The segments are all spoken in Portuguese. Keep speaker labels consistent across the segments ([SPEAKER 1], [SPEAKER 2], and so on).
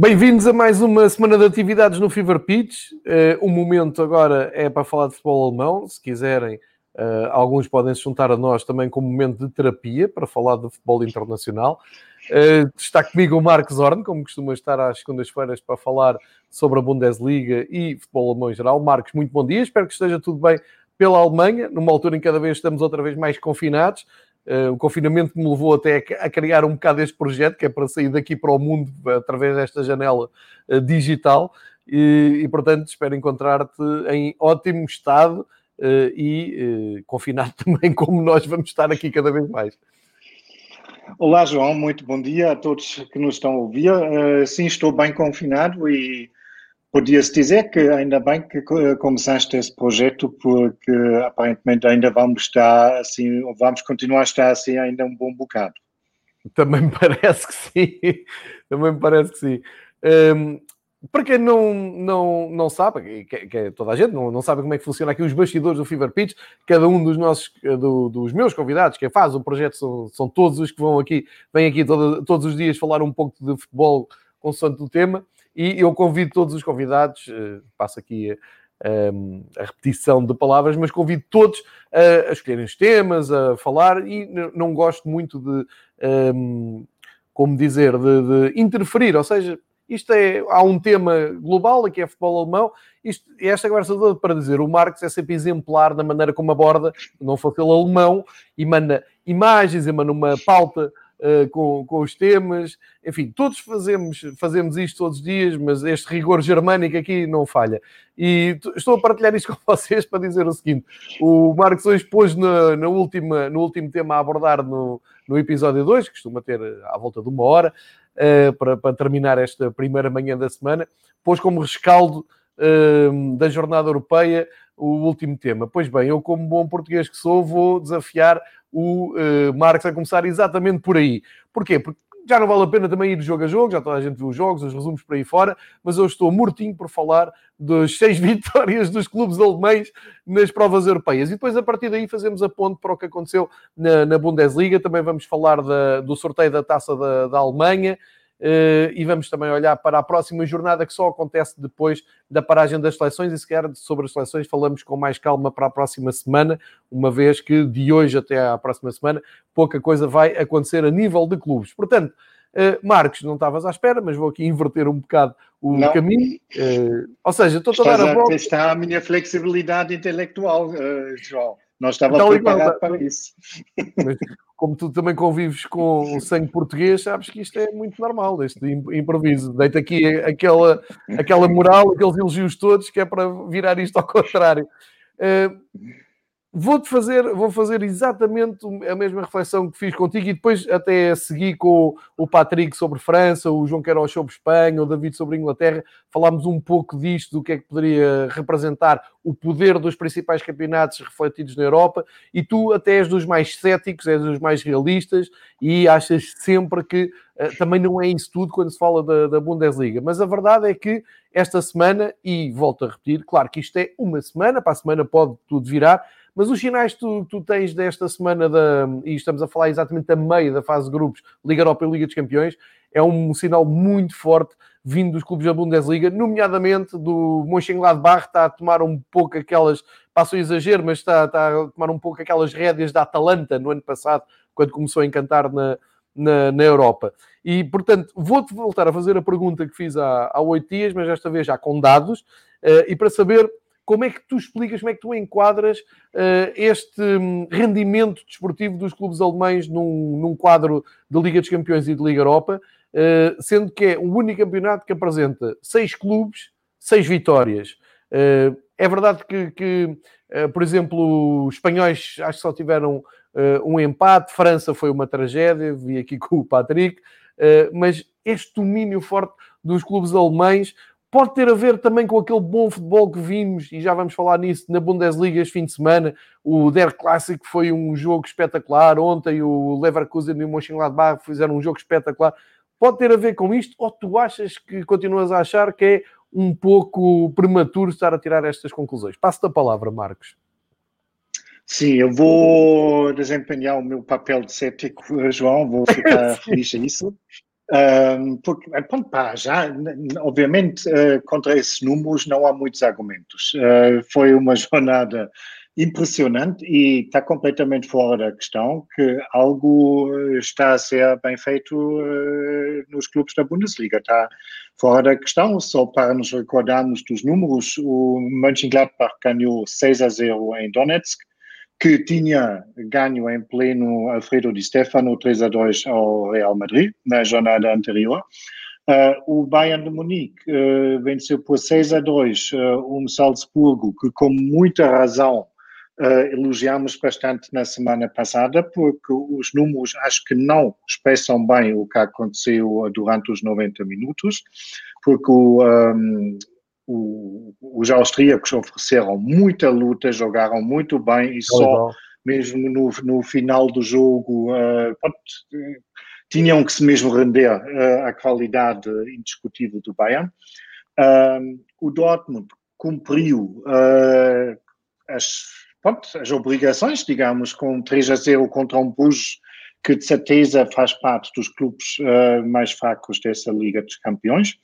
[SPEAKER 1] Bem-vindos a mais uma semana de atividades no Fever Pitch. Uh, o momento agora é para falar de futebol alemão. Se quiserem, uh, alguns podem se juntar a nós também como momento de terapia para falar de futebol internacional. Uh, está comigo o Marcos Horn, como costuma estar às segundas-feiras para falar sobre a Bundesliga e futebol alemão em geral. Marcos, muito bom dia. Espero que esteja tudo bem pela Alemanha, numa altura em que cada vez estamos outra vez mais confinados. Uh, o confinamento me levou até a criar um bocado este projeto, que é para sair daqui para o mundo através desta janela uh, digital. E, e, portanto, espero encontrar-te em ótimo estado uh, e confinado também, como nós vamos estar aqui cada vez mais.
[SPEAKER 2] Olá, João, muito bom dia a todos que nos estão a ouvir. sim, estou bem confinado e Podia-se dizer que ainda bem que começaste esse projeto, porque aparentemente ainda vamos estar assim, vamos continuar a estar assim ainda um bom bocado.
[SPEAKER 1] Também me parece que sim, também parece que sim. Um, para quem não, não, não sabe, que, que é toda a gente não, não sabe como é que funciona aqui os bastidores do Fever Pitch, cada um dos nossos, do, dos meus convidados, que faz o projeto, são, são todos os que vão aqui, vêm aqui todo, todos os dias falar um pouco de futebol consoante o tema. E eu convido todos os convidados, uh, passo aqui a, um, a, repetição de palavras, mas convido todos a, a escolherem os temas, a falar, e não gosto muito de, um, como dizer, de, de, interferir, ou seja, isto é, há um tema global, aqui é futebol alemão, isto, esta conversa toda para dizer, o Marx é sempre exemplar na maneira como aborda, não fosse ele alemão, e manda imagens, e manda uma pauta uh, com, com os temas, enfim, todos fazemos, fazemos isto todos os dias, mas este rigor germânico aqui não falha. E estou a partilhar isto com vocês para dizer o seguinte: o Marcos hoje pôs na, na última, no último tema a abordar no, no episódio 2, que costuma ter à volta de uma hora, uh, para, para terminar esta primeira manhã da semana, pôs como rescaldo uh, da jornada europeia o último tema. Pois bem, eu, como bom português que sou, vou desafiar o uh, Marcos a começar exatamente por aí. Porquê? Porque já não vale a pena também ir jogo a jogo, já toda a gente viu os jogos, os resumos por aí fora, mas eu estou mortinho por falar das seis vitórias dos clubes alemães nas provas europeias. E depois, a partir daí, fazemos a ponte para o que aconteceu na, na Bundesliga. Também vamos falar da, do sorteio da taça da, da Alemanha, e vamos também olhar para a próxima jornada que só acontece depois da paragem das seleções e se calhar sobre as seleções falamos com mais calma para a próxima semana, uma vez que de hoje até à próxima semana pouca coisa vai acontecer a nível de clubes. Portanto, uh, Marcos, não estavas à espera, mas vou aqui inverter um bocado o não. caminho. Uh, ou seja, estou a dar a volta.
[SPEAKER 2] Está a minha flexibilidade intelectual, João. Não estava então, preparado para isso.
[SPEAKER 1] Mas, como tu também convives com o sangue português, sabes que isto é muito normal, este improviso. Deita aqui aquela, aquela moral, aqueles elogios todos, que é para virar isto ao contrário. Uh, Vou-te fazer, vou fazer exatamente a mesma reflexão que fiz contigo e depois até segui com o Patrick sobre França, o João Queiroz sobre Espanha, o David sobre Inglaterra. Falámos um pouco disto, do que é que poderia representar o poder dos principais campeonatos refletidos na Europa e tu até és dos mais céticos, és dos mais realistas e achas sempre que uh, também não é isso tudo quando se fala da, da Bundesliga. Mas a verdade é que esta semana, e volto a repetir, claro que isto é uma semana, para a semana pode tudo virar, mas os sinais que tu, tu tens desta semana, da, e estamos a falar exatamente a meio da fase de grupos, Liga Europa e Liga dos Campeões, é um sinal muito forte vindo dos clubes da Bundesliga, nomeadamente do Mönchengladbach, está a tomar um pouco aquelas, passo o exagero, mas está, está, a tomar um pouco aquelas rédeas da Atalanta no ano passado, quando começou a encantar na, na, na Europa. E, portanto, vou-te voltar a fazer a pergunta que fiz há oito dias, mas desta vez já com dados, uh, e para saber como é que tu explicas, como é que tu enquadras uh, este hum, rendimento desportivo dos clubes alemães num, num, quadro de Liga dos Campeões e de Liga Europa, uh, sendo que é o único campeonato que apresenta seis clubes, seis vitórias. Uh, é verdade que, que por exemplo, os espanhóis acho que só tiveram um empate, França foi uma tragédia, vi aqui com o Patrick, mas este domínio forte dos clubes alemães Pode ter a ver também com aquele bom futebol que vimos, e já vamos falar nisso, na Bundesliga este fim de semana. O Der Classic foi um jogo espetacular. Ontem o Leverkusen e o Mönchengladbach fizeram um jogo espetacular. Pode ter a ver com isto? Ou tu achas que continuas a achar que é um pouco prematuro estar a tirar estas conclusões? Passo-te a palavra, Marcos.
[SPEAKER 2] Sim, eu vou desempenhar o meu papel de cético, João, vou ficar feliz a isso. Um, porque, eh, pronto, pá, já, obviamente, uh, contra esses números não há muitos argumentos. Uh, foi uma jornada impressionante e está completamente fora da questão que algo está a ser bem feito nos clubes da Bundesliga. Está fora da questão, só para nos recordarmos dos números, o Mönchengladbach ganhou 6 a 0 em Donetsk, que tinha ganho em pleno Alfredo Di Stefano 3 a 2 ao Real Madrid na jornada anterior. Uh, o Bayern de Munique uh, venceu por 6 a 2 uh, um Salzburgo que com muita razão elogiamos bastante na semana passada porque os números acho que não expressam bem o que aconteceu durante os 90 minutos porque o, um, o, os austríacos ofereceram muita luta, jogaram muito bem e só mesmo no, no final do jogo uh, tinham que se mesmo render uh, à qualidade indiscutível do Bayern. Uh, o Dortmund cumpriu as, pronto, as obrigações, digamos, com 3 a 0 contra um Bruges que de certeza faz parte dos clubes mais fracos dessa Liga dos Campeões.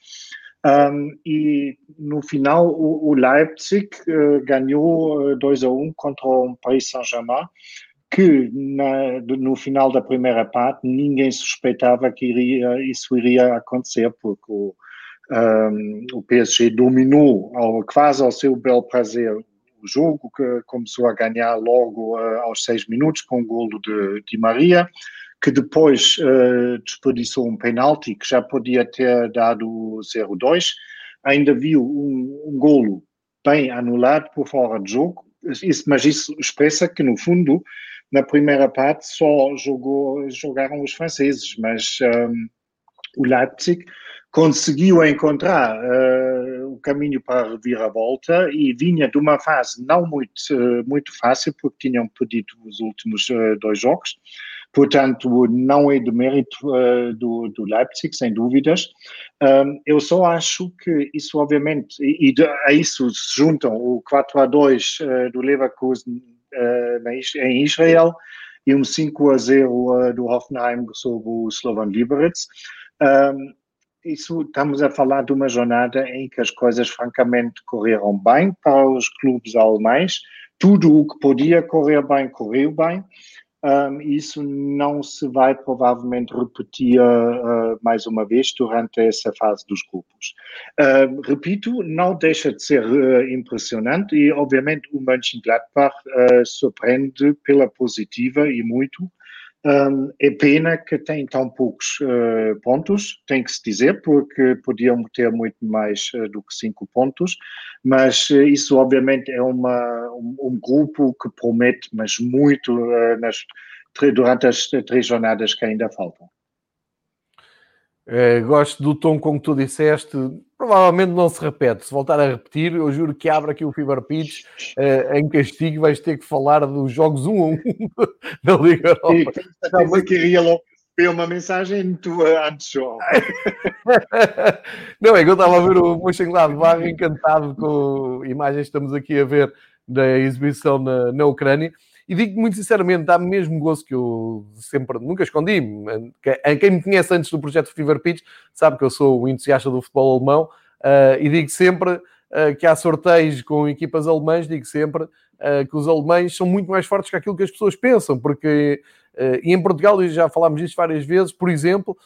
[SPEAKER 2] Um, e no final o, o Leipzig uh, ganhou 2 uh, a 1 um contra o Paris Saint-Germain, que na, no final da primeira parte ninguém suspeitava que iria, isso iria acontecer, porque o, um, o PSG dominou ao, quase ao seu bel prazer o jogo, que começou a ganhar logo uh, aos seis minutos com o golo de Di Maria que depois uh, desperdiçou um penalti que já podia ter dado 0-2, ainda viu um, um golo bem anulado por fora de jogo, isso, mas isso expressa que, no fundo, na primeira parte só jogou, jogaram os franceses, mas um, ehm, o Leipzig conseguiu encontrar uh, o caminho para a volta e vinha de uma fase não muito, uh, muito fácil, porque tinham perdido os últimos uh, dois jogos, Portanto, não é de mérito uh, do, do, Leipzig, sem dúvidas. Um, eu só acho que isso, obviamente, e, e a isso se juntam o 4 a 2 uh, eh, do Leverkusen uh, em Israel e um 5 a 0 do Hoffenheim sobre o Slovan Liberec. Um, isso estamos a falar de uma jornada em que as coisas francamente correram bem para os clubes alemães. Tudo o que podia correr bem correu bem um, isso não se vai provavelmente repetir uh, mais uma vez durante essa fase dos grupos. Uh, repito, não deixa de ser uh, impressionante e, obviamente, o Mönchengladbach uh, surpreende pela positiva e muito. Um, é pena que tem tão poucos uh, pontos, tem que se dizer, porque podiam ter muito mais uh, do que cinco pontos, mas uh, isso obviamente é uma, um, um, grupo que promete, mas muito nas, durante as três jornadas que ainda faltam.
[SPEAKER 1] É, gosto do tom como tu disseste, provavelmente não se repete. Se voltar a repetir, eu juro que abre aqui o Fever Pitch uh, em castigo. Vais ter que falar dos jogos 1 a 1 da Liga Europa.
[SPEAKER 2] Estava que iria logo ver uma mensagem tua antes, João.
[SPEAKER 1] não, é que eu estava a ver o Mönchengladbach encantado com imagens que estamos aqui a ver da exibição na, na Ucrânia. E digo muito sinceramente, dá-me mesmo gosto que eu sempre, nunca escondi. Quem me conhece antes do projeto Fever Pitch sabe que eu sou um entusiasta do futebol alemão uh, e digo sempre uh, que há sorteios com equipas alemãs, digo sempre uh, que os alemães são muito mais fortes que aquilo que as pessoas pensam, porque, e em Portugal, e já falámos disto várias vezes, por exemplo,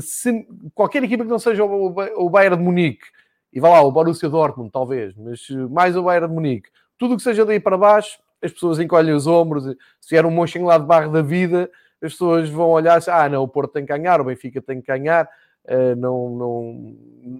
[SPEAKER 1] se qualquer equipa que não seja o, o Bayern de Munique e vá lá, o Borussia Dortmund, talvez, mas mais o Bayern de Munique. Tudo o que seja daí para baixo, as pessoas encolhem os ombros. Se era um Mönchengladbach da vida, as pessoas vão olhar e ah, não, o Porto tem que ganhar, o Benfica tem que ganhar. Uh, não, não,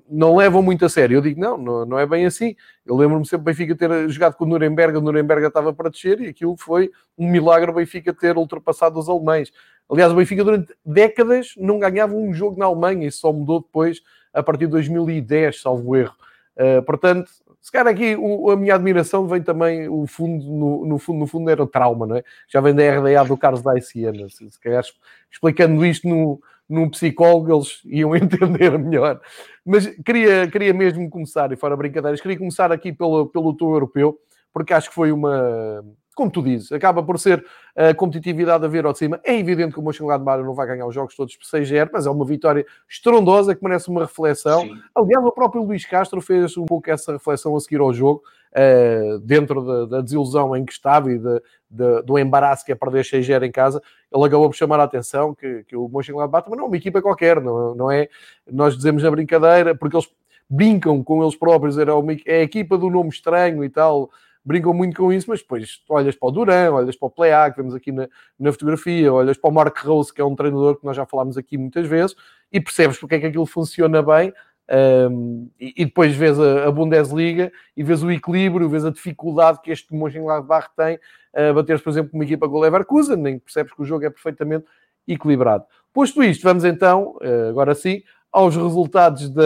[SPEAKER 1] não levam muito a sério. Eu digo, não, não, não é bem assim. Eu lembro-me sempre do Benfica ter jogado com o Nuremberg, o Nuremberg estava para descer e aquilo foi um milagre o Benfica ter ultrapassado os alemães. Aliás, o Benfica durante décadas não ganhava um jogo na Alemanha e só mudou depois a partir de 2010, salvo erro. Uh, portanto, se calhar aqui o, a minha admiração vem também, o fundo, no, no, fundo, no fundo era o trauma, não é? Já vem da RDA do Carlos Daiciana. Se, se calhar explicando isto no, num psicólogo eles iam entender melhor. Mas queria, queria mesmo começar, e fora brincadeiras, queria começar aqui pelo, pelo tour europeu, porque acho que foi uma, como tu dizes, acaba por ser a competitividade a ver ao de cima. É evidente que o Mönchengladbach não vai ganhar os jogos todos por 6-0, mas é uma vitória estrondosa que merece uma reflexão. Sim. Aliás, o próprio Luís Castro fez um pouco essa reflexão a seguir ao jogo, uh, dentro da, da, desilusão em que estava e de, de, do embaraço que é perder 6-0 em casa. Ele acabou por chamar a atenção que, que o Mönchengladbach também não é uma equipa qualquer, não, não é? Nós dizemos na brincadeira, porque eles brincam com eles próprios, era uma, é a equipa do nome estranho e tal, brincam muito com isso, mas depois olhas para o Duran, olhas para o Plea, que vemos aqui na, na fotografia, olhas para o Mark Rose, que é um treinador que nós já falámos aqui muitas vezes, e percebes porque é que aquilo funciona bem, um, e, e, depois vês a, a, Bundesliga e vês o equilíbrio, vês a dificuldade que este Mönchengladbach tem a bater, por exemplo, uma equipa com o Leverkusen, nem percebes que o jogo é perfeitamente equilibrado. Posto isto, vamos então, eh, agora sim, aos resultados de,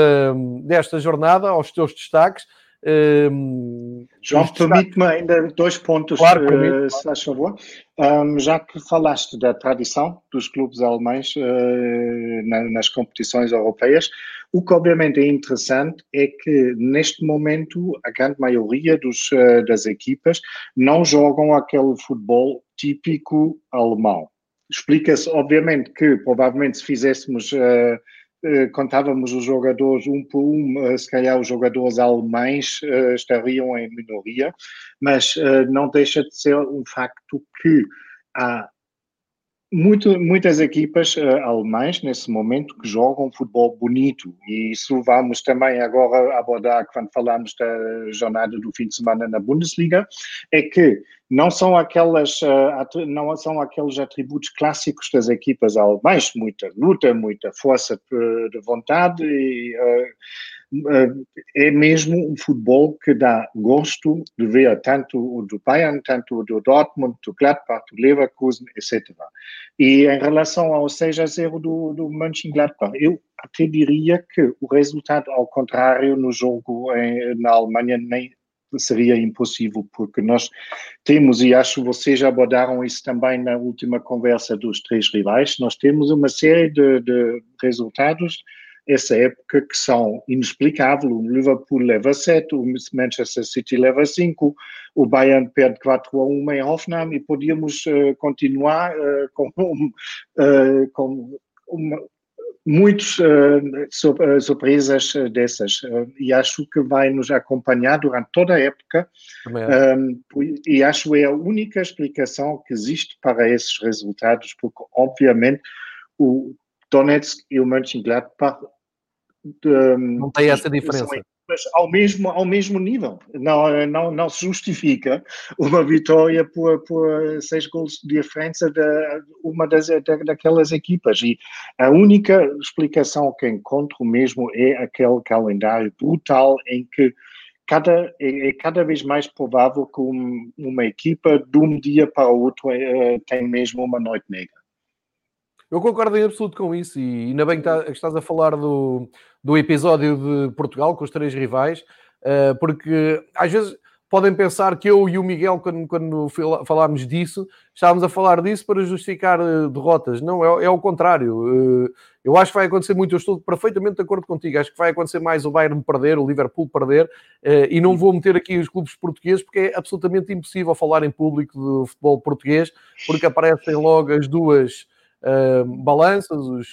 [SPEAKER 1] desta jornada, aos teus destaques.
[SPEAKER 2] Um, João, permite-me ainda dois pontos, claro, uh, se faz favor. Um, já que falaste da tradição dos clubes alemães uh, na, nas competições europeias, o que obviamente é interessante é que neste momento a grande maioria dos, uh, das equipas não jogam aquele futebol típico alemão. Explica-se, obviamente, que provavelmente se fizéssemos contávamos os jogadores um por um, eh, se calhar os jogadores alemães uh, estariam em minoria, mas não deixa de ser um facto que há muito, muitas equipas uh, alemãs nesse momento que jogam futebol bonito. E isso vamos também agora abordar quando falamos da jornada do fim de semana na Bundesliga, é que não são aquelas uh, não são aqueles atributos clássicos das equipas alemãs, muita luta, muita força de vontade e uh, é mesmo um futebol que dá gosto de ver tanto o do Bayern, tanto do Dortmund, do Gladbach, do Leverkusen, etc. E em relação ao 6 a 0 do, do Mönchengladbach, eu até diria que o resultado, ao contrário, no jogo na Alemanha, nem seria impossível, porque nós temos, e acho que vocês abordaram isso também na última conversa dos três rivais, nós temos uma série de, de resultados essa época que são inexplicáveis. O Liverpool leva 7, o Manchester City leva 5, o Bayern perde 4 a 1 em Hoffenheim e podíamos uh, continuar uh, com, uh, com uma, muitas surpresas dessas e acho que vai nos acompanhar durante toda a época um, e acho que é a única explicação que existe para esses resultados porque obviamente o Donetsk e o Mönchengladbach
[SPEAKER 1] não tem essa diferença.
[SPEAKER 2] Mas ao mesmo, ao mesmo nível. Não, não, não se justifica uma vitória por, por seis gols de diferença de uma das, daquelas equipas. E a única explicação que encontro mesmo é aquele calendário brutal em que cada, é, é cada vez mais provável que um, uma equipa de um dia para o outro é, tem mesmo uma noite negra.
[SPEAKER 1] Eu concordo em absoluto com isso e ainda bem que tá, estás a falar do, do episódio de Portugal com os três rivais, eh, porque às vezes podem pensar que eu e o Miguel, quando, quando falámos disso, estávamos a falar disso para justificar eh, derrotas. Não, é, é o contrário. Eh, eu acho que vai acontecer muito, eu estou perfeitamente de acordo contigo. Acho que vai acontecer mais o Bayern perder, o Liverpool perder, e não vou meter aqui os clubes portugueses, porque é absolutamente impossível falar em público do futebol português, porque aparecem logo as duas uh, balanças, os,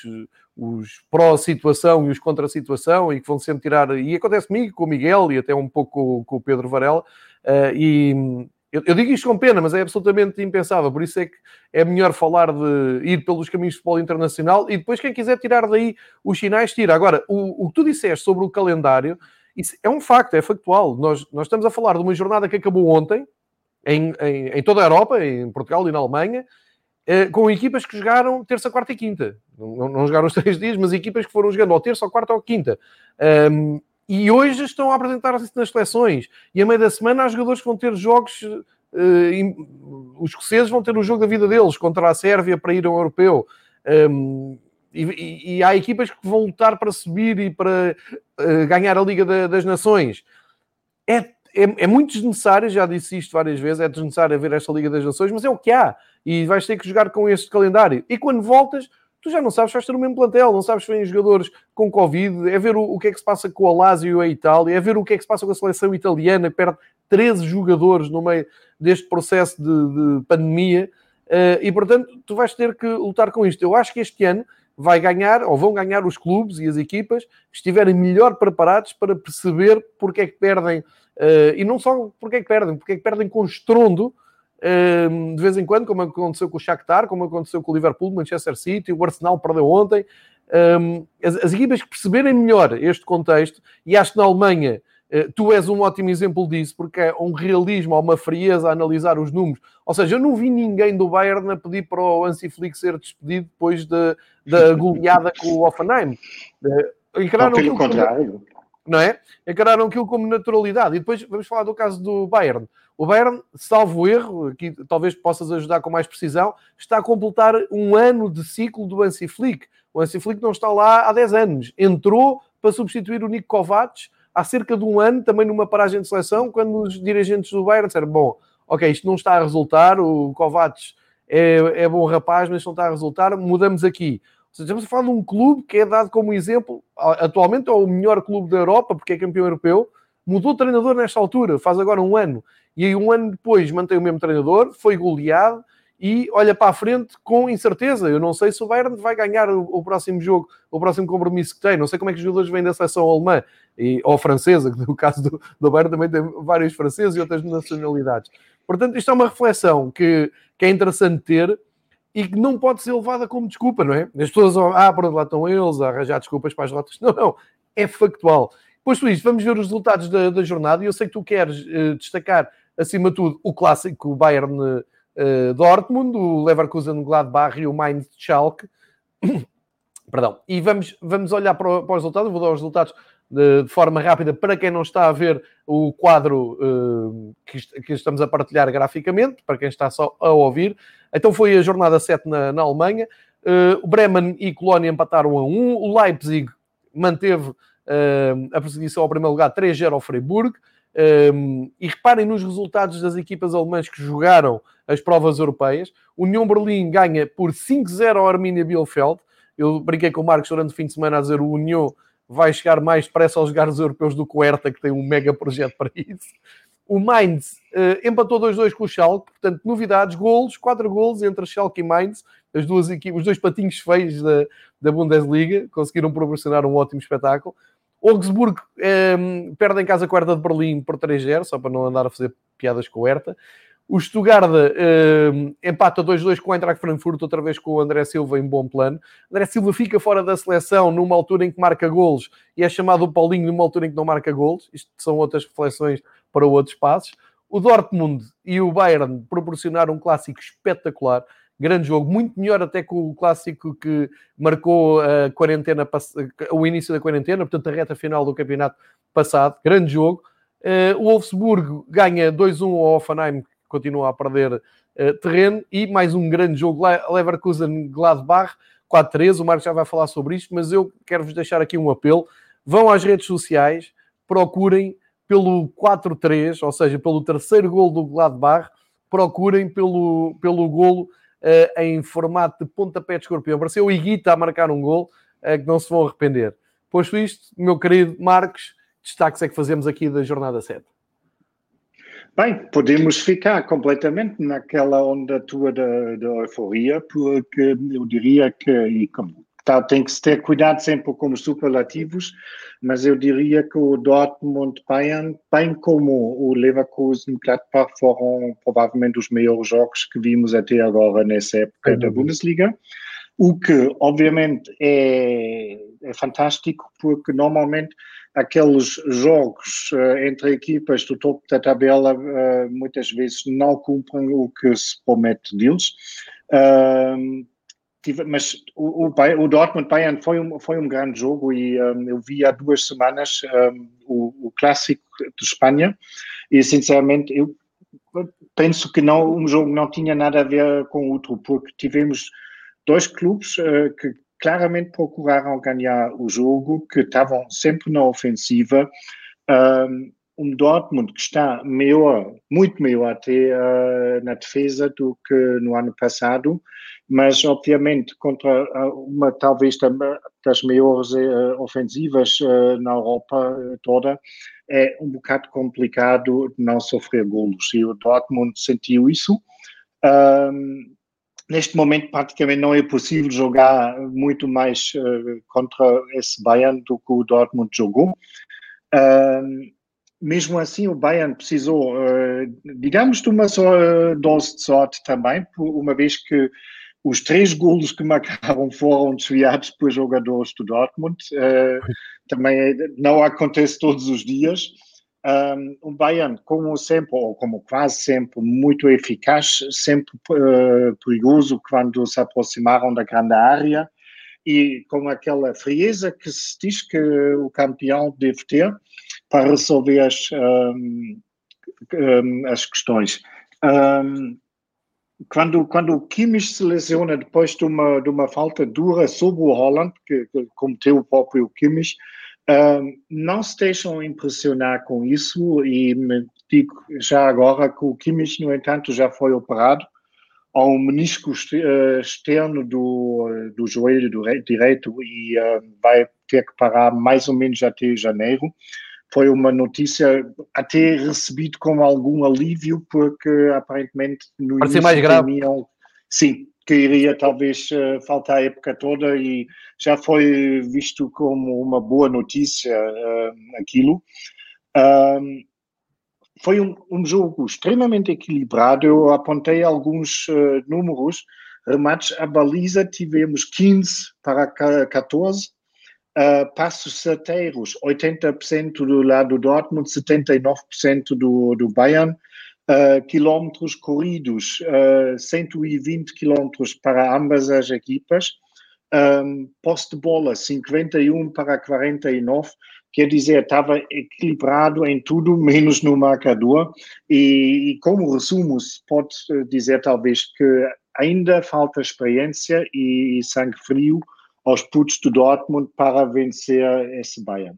[SPEAKER 1] os pró-situação e os contra-situação, e que vão sempre tirar. E acontece comigo, com o Miguel e até um pouco com, com o Pedro Varela. Uh, e eu, eu, digo isto com pena, mas é absolutamente impensável. Por isso é que é melhor falar de ir pelos caminhos de futebol internacional e depois, quem quiser tirar daí os sinais, tira. Agora, o, o que tu disseste sobre o calendário Isso é um facto, é factual. Nós, nós estamos a falar de uma jornada que acabou ontem, em, em, em toda a Europa, em Portugal e na Alemanha, com equipas que jogaram terça, quarta e quinta. Não, não, jogaram os três dias, mas equipas que foram jogando ao terça, ao quarta ou quinta. Um, e hoje estão a apresentar-se nas seleções. E a meio da semana há jogadores que vão ter jogos. Uh, os escoceses vão ter o jogo da vida deles contra a Sérvia para ir ao europeu. Um, e, e, há equipas que vão lutar para subir e para uh, ganhar a Liga da, das Nações. É, é, é, muito desnecessário, já disse isto várias vezes, é desnecessário haver esta Liga das Nações, mas é o que há. E vais ter que jogar com este calendário. E quando voltas, tu já não sabes se vais ter o mesmo plantel, não sabes se vêm jogadores com Covid, é ver o, o que é que se passa com o Lazio e a Itália, é ver o que é que se passa com a seleção italiana, perde 13 jogadores no meio deste processo de, de pandemia. Uh, e portanto, tu vais ter que lutar com isto. Eu acho que este ano vai ganhar, ou vão ganhar os clubes e as equipas que estiverem melhor preparados para perceber porque é que perdem, uh, e não só porque é que perdem, porque é que perdem com estrondo de vez em quando, como aconteceu com o Shakhtar, como aconteceu com o Liverpool, Manchester City, o Arsenal perdeu ontem. As, as, equipas que perceberem melhor este contexto, e acho que na Alemanha uh, tu és um ótimo exemplo disso, porque é um realismo, há uma frieza a analisar os números. Ou seja, eu não vi ninguém do Bayern a pedir para o Hansi Flick ser despedido depois da, da goleada com o Offenheim.
[SPEAKER 2] Uh, encararam contrário. Como,
[SPEAKER 1] não é? Encararam aquilo como naturalidade. E depois vamos falar do caso do Bayern. O Bayern, salvo erro, aqui talvez possas ajudar com mais precisão, está a completar um ano de ciclo do Hansi Flick. O Hansi Flick não está lá há 10 anos. Entrou para substituir o Nico Kovacs há cerca de um ano, também numa paragem de seleção, quando os dirigentes do Bayern disseram, bom, ok, isto não está a resultar, o Kovacs é, é bom rapaz, mas não está a resultar, mudamos aqui. Ou seja, estamos a falar de um clube que é dado como exemplo, atualmente é o melhor clube da Europa, porque é campeão europeu, mudou o treinador nesta altura, faz agora um ano, e aí um ano depois mantém o mesmo treinador, foi goleado e olha para a frente com incerteza. Eu não sei se o Bayern vai ganhar o, o próximo jogo, o próximo compromisso que tem. Não sei como é que os jogadores vêm da seleção alemã e, ou francesa, que no caso do, do Bayern também tem vários franceses e outras nacionalidades. Portanto, isto é uma reflexão que, que é interessante ter e que não pode ser levada como desculpa, não é? As pessoas, ah, por onde lá estão eles, a arranjar desculpas para as rotas. Não, não, é factual. Posto isto, vamos ver os resultados da, da jornada e eu sei que tu queres uh, destacar acima de tudo, o clássico Bayern uh, Dortmund, o Leverkusen Gladbach e o Mainz Schalke. Perdão. E vamos, vamos olhar para, para os resultados. Vou dar os resultados de, de, forma rápida para quem não está a ver o quadro uh, que, que, estamos a partilhar graficamente, para quem está só a ouvir. Então foi a jornada 7 na, na Alemanha. Uh, o Bremen e Colónia empataram a 1. O Leipzig manteve uh, a perseguição ao primeiro lugar 3-0 ao Freiburg. Um, e reparem nos resultados das equipas alemãs que jogaram as provas europeias. O União Berlim ganha por 5-0 ao Arminia Bielefeld. Eu brinquei com o Marcos durante o fim de semana a dizer o União vai chegar mais depressa aos lugares europeus do que o Hertha, que tem um mega projeto para isso. O Mainz uh, empatou 2-2 com o Schalke, portanto, novidades, golos, 4 golos entre Schalke e Mainz, as duas equipes, os dois patinhos feios da, da Bundesliga, conseguiram proporcionar um ótimo espetáculo. Augsburgo um, ehm, perde em casa com a Hertha de Berlim por 3-0, só para não andar a fazer piadas com Hertha. O Stuttgart um, ehm, empata 2-2 com o Eintracht Frankfurt, outra vez com o André Silva em bom plano. André Silva fica fora da seleção numa altura em que marca golos e é chamado o Paulinho numa altura em que não marca golos. Isto são outras reflexões para outros passos. O Dortmund e o Bayern proporcionaram um clássico espetacular grande jogo, muito melhor até que o clássico que marcou a quarentena, o início da quarentena, portanto, a reta final do campeonato passado. Grande jogo. Uh, o Wolfsburgo ganha 2-1 ao Offenheim, que continua a perder uh, terreno, e mais um grande jogo, Leverkusen-Gladbach, 4-3. O Marcos já vai falar sobre isto, mas eu quero-vos deixar aqui um apelo. Vão às redes sociais, procurem pelo 4-3, ou seja, pelo terceiro gol do Gladbach, procurem pelo, pelo golo uh, em formato de pontapé de escorpião. Pareceu o Iguita a marcar um gol uh, que não se vão arrepender. Posto isto, meu querido Marcos, destaques é que fazemos aqui da jornada 7.
[SPEAKER 2] Bem, podemos ficar completamente naquela onda tua da, euforia, porque eu diria que, e como Tá, tem que se ter cuidado sempre com os superlativos, mas eu diria que o Dortmund Bayern, bem como o Leverkusen Gladbach, foram provavelmente os melhores jogos que vimos até agora nessa época da Bundesliga. o que obviamente é, é fantástico porque normalmente aqueles jogos uh, entre equipas do topo da tabela uh, muitas vezes não cumprem o que se promete deles. Uh, tive, mas o, o, o Dortmund Bayern foi um, foi um grande jogo e um, eu vi há duas semanas um, o, o, clássico de Espanha e sinceramente eu penso que não um jogo não tinha nada a ver com o outro porque tivemos dois clubes uh, que claramente procuraram ganhar o jogo, que estavam sempre na ofensiva. Um, um Dortmund que está melhor, muito melhor até uh, na defesa do que no ano passado, mas obviamente contra uma talvez das maiores uh, ofensivas uh, na Europa toda, é um bocado complicado não sofrer golos e o Dortmund sentiu isso. Neste momento praticamente não é possível jogar muito mais contra esse Bayern do que o Dortmund jogou. Mesmo assim, o Bayern precisou, uh, digamos, de uma só dose de sorte também, uma vez que os três golos que marcaram foram desviados por jogadores do Dortmund. também não acontece todos os dias. Um, o Bayern, como sempre, ou como quase sempre, muito eficaz, sempre perigoso quando se aproximaram da grande área e com aquela frieza que se diz que o campeão deve ter para resolver as, um, um, as questões. quando, quando o Kimmich se lesiona depois de uma, de uma falta dura sobre o Holland, que, que cometeu o próprio Kimmich, não se deixam impressionar com isso e digo já agora que o Kimmich, no entanto, já foi operado ao menisco eh, externo do, do joelho direito e uh, vai ter que parar mais ou menos até janeiro. Foi uma notícia até recebido com algum alívio, porque aparentemente no
[SPEAKER 1] Parece mais grave. Temiam,
[SPEAKER 2] sim, que iria talvez eh, faltar a época toda e já foi visto como uma boa notícia uh, aquilo. Foi um, um, jogo extremamente equilibrado. Eu apontei alguns uh, números. Remates à baliza tivemos 15 para 14. Uh, passos certeiros, 80% do lado do Dortmund, 79% do, do Bayern. Uh, quilómetros corridos, uh, 120 quilómetros para ambas as equipas, um, posse de bola 51 para 49, quer dizer, estava equilibrado em tudo, menos no marcador, e, e como resumo, pode dizer talvez que ainda falta experiência e sangue frio aos putos do Dortmund para vencer esse Bayern.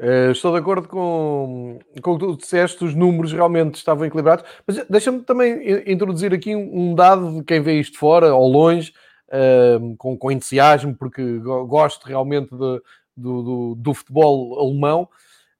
[SPEAKER 1] Uh, estou de acordo com, com o que tu disseste, os números realmente estavam equilibrados, mas deixa-me também introduzir aqui um, dado de quem vê isto fora, ao longe, uh, com, com, entusiasmo, porque gosto realmente de, do, do, do, futebol alemão.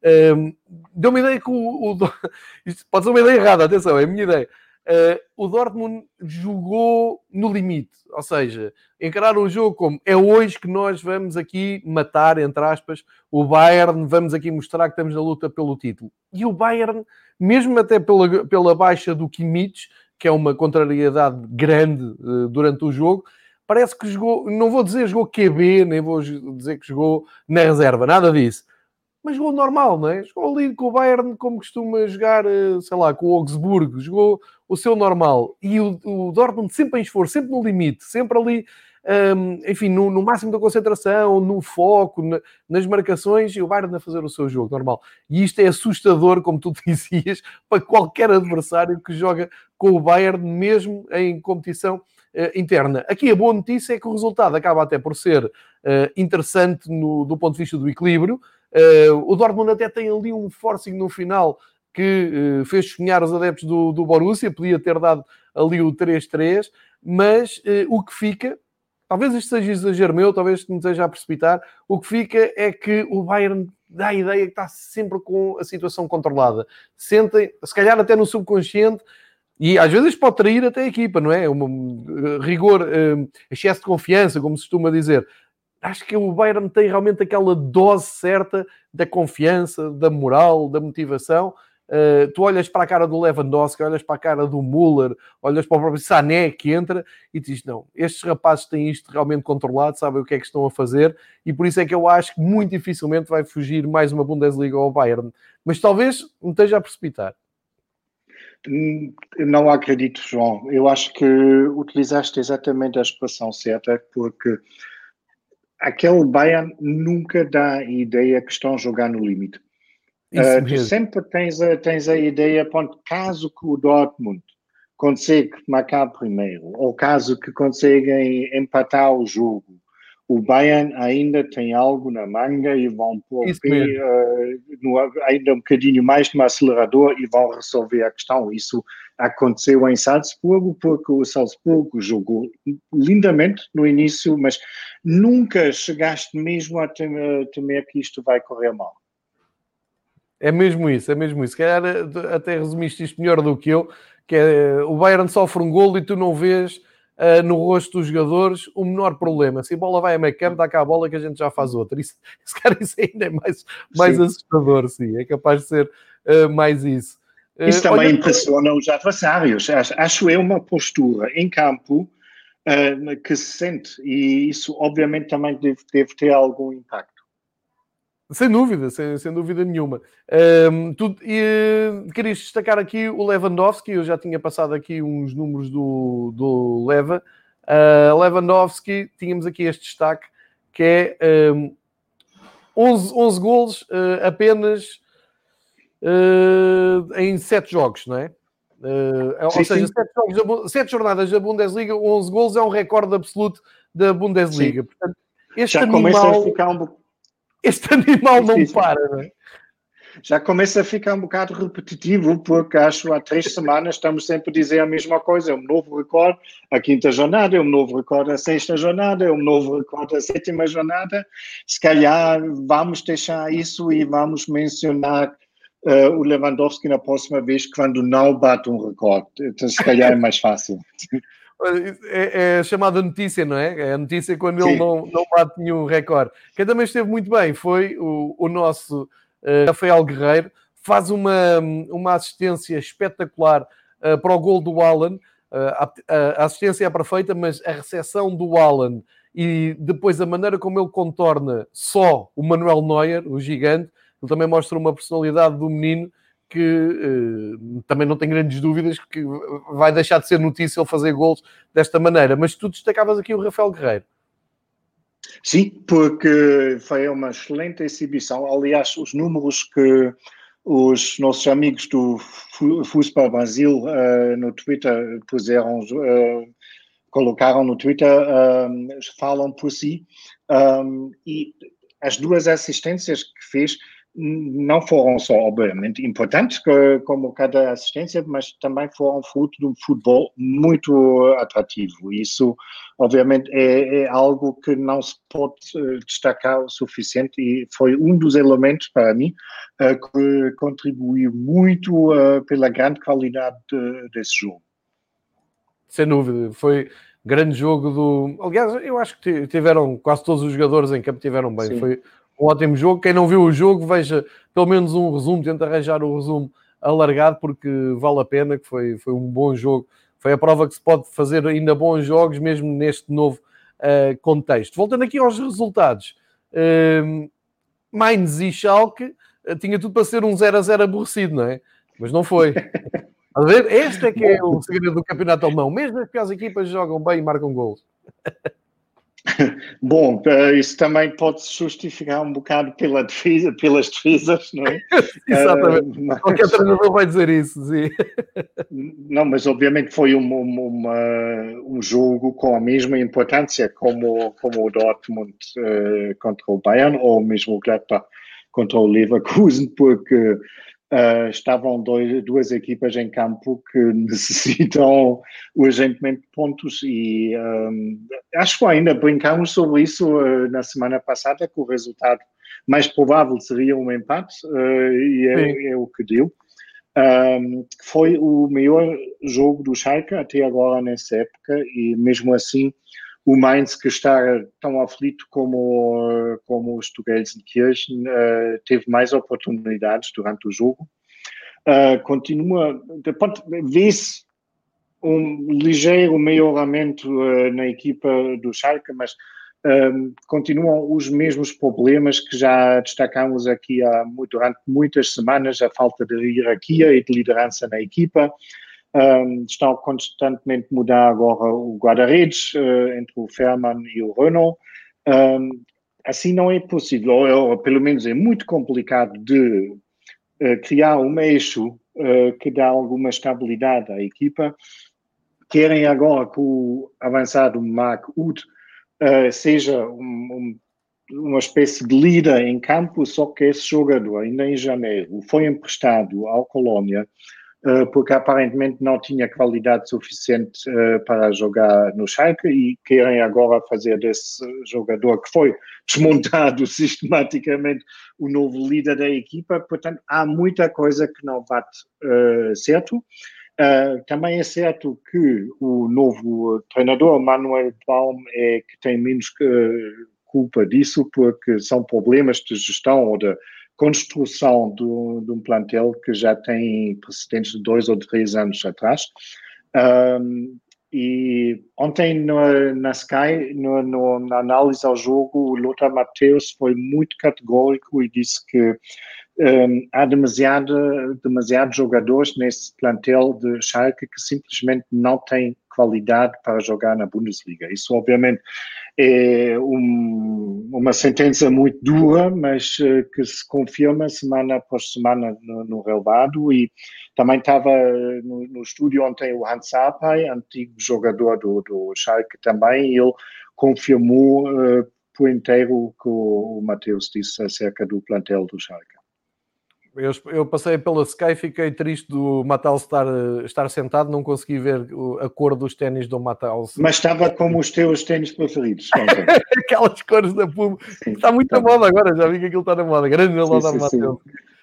[SPEAKER 1] Uh, Deu-me ideia que o, o, Isto pode ser uma ideia errada, atenção, é a minha ideia. Uh, o Dortmund jogou no limite, ou seja, encararam o jogo como é hoje que nós vamos aqui matar, entre aspas, o Bayern, vamos aqui mostrar que estamos na luta pelo título. E o Bayern, mesmo até pela, pela baixa do Kimmich, que é uma contrariedade grande uh, durante o jogo, parece que jogou, não vou dizer jogou QB, nem vou dizer que jogou na reserva, nada disso mas jogou normal, não é? Jogou ali com o Bayern como costuma jogar, eh, sei lá, com o Augsburgo, jogou o seu normal. E o, o Dortmund sempre em esforço, sempre no limite, sempre ali, um, enfim, no, no, máximo da concentração, no foco, na, nas marcações, e o Bayern a fazer o seu jogo normal. E isto é assustador, como tu dizias, para qualquer adversário que joga com o Bayern, mesmo em competição uh, interna. Aqui a boa notícia é que o resultado acaba até por ser uh, interessante no, do ponto de vista do equilíbrio, o Dortmund até tem ali um forcing no final que uh, fez sonhar os adeptos do, do Borussia, podia ter dado ali o 3-3, mas uh, o que fica, talvez isto seja exagero meu, talvez me esteja a precipitar, o que fica é que o Bayern dá a ideia que está sempre com a situação controlada. Sentem, se calhar até no subconsciente, e às vezes pode trair até a equipa, não é? Um, rigor, um, excesso de confiança, como se costuma dizer acho que o Bayern tem realmente aquela dose certa da confiança, da moral, da motivação. Uh, tu olhas para a cara do Lewandowski, olhas para a cara do Müller, olhas para o próprio Sané que entra e diz: não, estes rapazes têm isto realmente controlado, sabem o que é que estão a fazer e por isso é que eu acho que muito dificilmente vai fugir mais uma Bundesliga ao Bayern. Mas talvez me esteja a precipitar.
[SPEAKER 2] Hum, não acredito, João. Eu acho que utilizaste exatamente a expressão certa, porque aquele Bayern nunca dá a ideia que estão a jogar no limite. Uh, tu sempre tens a, tens a ideia, ponto, caso que o Dortmund consiga marcar primeiro, ou caso que conseguem empatar o jogo, o Bayern ainda tem algo na manga e vão pôr uh, no, ainda um bocadinho mais no acelerador e vão resolver a questão. Isso aconteceu em Salzburgo, porque o Salzburgo jogou lindamente no início, mas nunca chegaste mesmo a temer, que isto vai correr mal.
[SPEAKER 1] É mesmo isso, é mesmo isso. Calhar eh, até resumiste isto melhor do que eu, que é o Bayern sofre um golo e tu não vês uh, no rosto dos jogadores o menor problema. Se a bola vai a meio campo, dá cá a bola que a gente já faz outra. Isso, isso, cara, isso ainda é mais, mais assustador, sim. É capaz de ser uh, mais isso.
[SPEAKER 2] Uh, isso também olha, impressiona os adversários. Acho, acho eu uma postura em campo que se sente e isso obviamente também deve, deve ter algum impacto.
[SPEAKER 1] Sem dúvida, sem, sem dúvida nenhuma. Um, tu, e, querias destacar aqui o Lewandowski, eu já tinha passado aqui uns números do, do Leva. Uh, Lewandowski, tínhamos aqui este destaque, que é um, 11, 11 golos uh, apenas uh, em 7 jogos, não é? Uh, sim, ou seja, 7, jogos, 7 jornadas da Bundesliga, 11 golos é um recorde absoluto da Bundesliga. Portanto,
[SPEAKER 2] este já animal... começa a ficar um pouco
[SPEAKER 1] este animal não para, não é?
[SPEAKER 2] Já começa a ficar um bocado repetitivo, porque acho há três semanas estamos sempre a dizer a mesma coisa. É um novo recorde a quinta jornada, é um novo recorde a sexta jornada, é um novo recorde a sétima jornada. Se calhar vamos deixar isso e vamos mencionar uh, o Lewandowski na próxima vez quando não bate um recorde. Então, se calhar é mais fácil.
[SPEAKER 1] É, é, chamada notícia, não é? É a notícia quando Sim. ele não, não bate nenhum recorde. Quem também esteve muito bem foi o, o nosso uh, Rafael Guerreiro, faz uma, uma assistência espetacular uh, para o gol do Alan. Uh, a, a, assistência é perfeita, mas a recepção do Alan e depois a maneira como ele contorna só o Manuel Neuer, o gigante, ele também mostra uma personalidade do menino que uh, também não tenho grandes dúvidas que vai deixar de ser notícia ele fazer gols desta maneira. Mas tu destacavas aqui o Rafael Guerreiro.
[SPEAKER 2] Sim, porque foi uma excelente exibição. Aliás, os números que os nossos amigos do Futebol Brasil uh, no Twitter puseram, uh, colocaram no Twitter, falam por si. Um, e as duas assistências que fez não foram só, obviamente, importantes como cada assistência, mas também foram fruto de um futebol muito atrativo. Isso, obviamente, é, é, algo que não se pode eh, destacar o suficiente e foi um dos elementos, para mim, eh, que contribuiu muito eh, pela grande qualidade desse jogo.
[SPEAKER 1] Sem dúvida, foi grande jogo do. Aliás, eu acho que tiveram quase todos os jogadores em campo tiveram bem. Sim. Foi um ótimo jogo. Quem não viu o jogo, veja pelo menos um resumo, tenta arranjar o resumo alargado, porque vale a pena, que foi, foi um bom jogo. Foi a prova que se pode fazer ainda bons jogos, mesmo neste novo uh, contexto. Voltando aqui aos resultados. Uh, Mainz e Schalke uh, tinha tudo para ser um 0 a 0 aborrecido, não é? Mas não foi. A ver, este é que é o segredo do campeonato alemão. Mesmo as piores equipas jogam bem e marcam gols.
[SPEAKER 2] Bom, eh, isso também pode-se justificar um bocado pela defesa, pelas defesas, não é?
[SPEAKER 1] Exatamente. Uh, mas... Qualquer treinador vai dizer isso, sim.
[SPEAKER 2] Não, mas obviamente foi um, uma, um jogo com a mesma importância como, como o Dortmund uh, contra o Bayern, ou mesmo o Gladbach contra o Leverkusen, porque Uh, estavam dois, duas equipas em campo que necessitam urgentemente pontos e um, acho que ainda brincamos sobre isso uh, na semana passada que o resultado mais provável seria um empate uh, e é, é, o que deu. Um, foi o melhor jogo do Schalke até agora nessa época e mesmo assim o Mainz que está tão aflito como, como o Stuttgart Kirchen uh, teve mais oportunidades durante o jogo. uh, continua, vê-se um ligeiro melhoramento uh, na equipa do Schalke, mas um, continuam os mesmos problemas que já destacamos aqui há, durante muitas semanas, a falta de hierarquia e de liderança na equipa. Um, estão constantemente a mudar agora o guarda-redes uh, entre o Ferman e o Renault. Um, assim não é possível, ou, ou, pelo menos é muito complicado de uh, criar um eixo uh, que dá alguma estabilidade à equipa. Querem agora que o avançado Mark Uth uh, seja um, um, uma espécie de líder em campo, só que esse jogador, ainda em janeiro, foi emprestado ao Colônia, porque aparentemente não tinha qualidade suficiente uh, para jogar no Schalke e querem agora fazer desse jogador que foi desmontado sistematicamente o novo líder da equipa. Portanto, há muita coisa que não bate certo. Uh, também é certo que o novo treinador, Manuel Baum, é que tem menos culpa disso, porque são problemas de gestão ou de construção do, de um plantel que já tem precedentes de dois ou três anos atrás. Um, e ontem no, na Sky, no, no, na análise ao jogo, o Lothar Matthäus foi muito categórico e disse que um, há demasiado, demasiados jogadores nesse plantel de Schalke que simplesmente não têm qualidade para jogar na Bundesliga. Isso, obviamente, é um, uma sentença muito dura, mas uh, que se confirma semana após semana no, no relevado. E também estava no, no estúdio ontem o Hans Sapai, antigo jogador do, do Schalke também, e ele confirmou uh, por inteiro o que o, o Mateus disse acerca do plantel do Schalke.
[SPEAKER 1] Eu, eu, passei pela Sky e fiquei triste do Matal estar, estar sentado, não consegui ver a cor dos ténis do Matal.
[SPEAKER 2] Mas estava como os teus ténis preferidos.
[SPEAKER 1] Aquelas cores da Puma. Sim, está muito tá na moda agora, já vi que aquilo está na moda. Grande loja Matheus.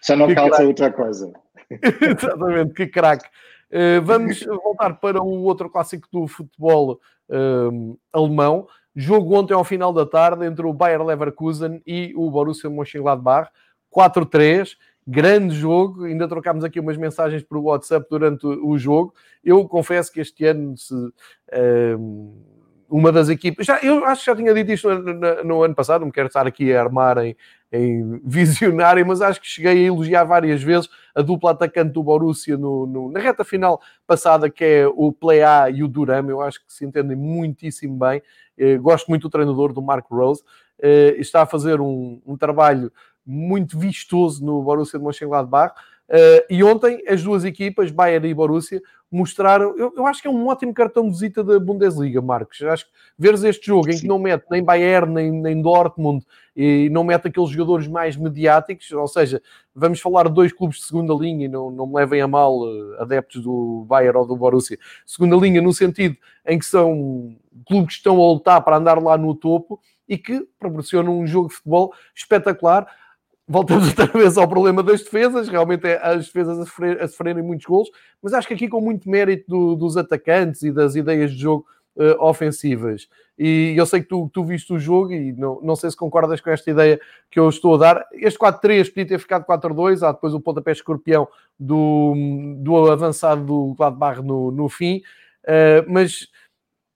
[SPEAKER 2] Já não que calça outra coisa.
[SPEAKER 1] Exatamente, que craque. Uh, vamos voltar para o outro clássico do futebol uh, alemão. Jogo ontem ao final da tarde entre o Bayer Leverkusen e o Borussia Mönchengladbach. 4-3 grande jogo. Ainda trocámos aqui umas mensagens por WhatsApp durante o jogo. Eu confesso que este ano, se, ehm, uma das equipas, já, eu acho que já tinha dito isto no, no, no ano passado, não me quero estar aqui a armar em, em, visionário, mas acho que cheguei a elogiar várias vezes a dupla atacante do Borussia no, no, na reta final passada, que é o Play-A e o Duram. Eu acho que se entendem muitíssimo bem. Eh, gosto muito do treinador, do Mark Rose. Eh, está a fazer um, um trabalho muito vistoso no Borussia de Mönchengladbach. Uh, e ontem as duas equipas, Bayern e Borussia, mostraram. Eu, eu, acho que é um ótimo cartão de visita da Bundesliga, Marcos. Acho que veres este jogo em que não mete nem Bayern nem, nem Dortmund e não mete aqueles jogadores mais mediáticos, ou seja, vamos falar de dois clubes de segunda linha e não, não me levem a mal uh, adeptos do Bayern ou do Borussia. Segunda linha no sentido em que são clubes que estão a lutar para andar lá no topo e que proporcionam um jogo de futebol espetacular voltamos outra vez ao problema das defesas, realmente é as defesas a, sofrer, a sofrerem muitos gols, mas acho que aqui com muito mérito do, dos atacantes e das ideias de jogo uh, ofensivas. E eu sei que tu, tu viste o jogo e não, não sei se concordas com esta ideia que eu estou a dar. Este 4-3 podia ter ficado 4-2, há depois o pontapé escorpião do, do avançado do Gladbach no, no fim, uh, mas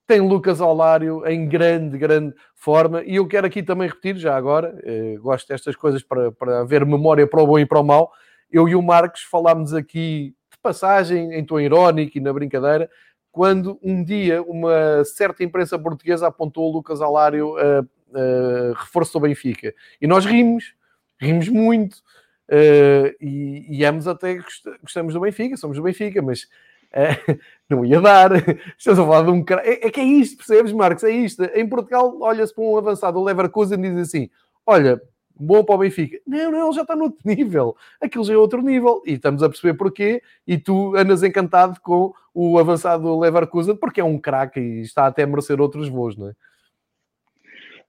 [SPEAKER 1] tem Lucas Olário em grande, grande forma. E eu quero aqui também repetir, já agora, eh, gosto destas coisas para, para haver memória para o bom e para o mau. Eu e o Marcos falámos aqui de passagem, em tom irónico e na brincadeira, quando um dia uma certa imprensa portuguesa apontou o Lucas Olário a, a reforço do Benfica. E nós rimos, rimos muito. Uh, e, e ambos até gostamos do Benfica, somos do Benfica, mas não ia dar. Estás a falar de um cara. É, é, que é isto, percebes, Marcos? É isto. Em Portugal, olha-se para um avançado, o Leverkusen, e diz assim: olha, bom para o Benfica. Não, não, ele já está no outro nível. Aquilo já é outro nível. E estamos a perceber porquê. E tu andas encantado com o avançado do Leverkusen, porque é um craque e está até a merecer outros voos, não é?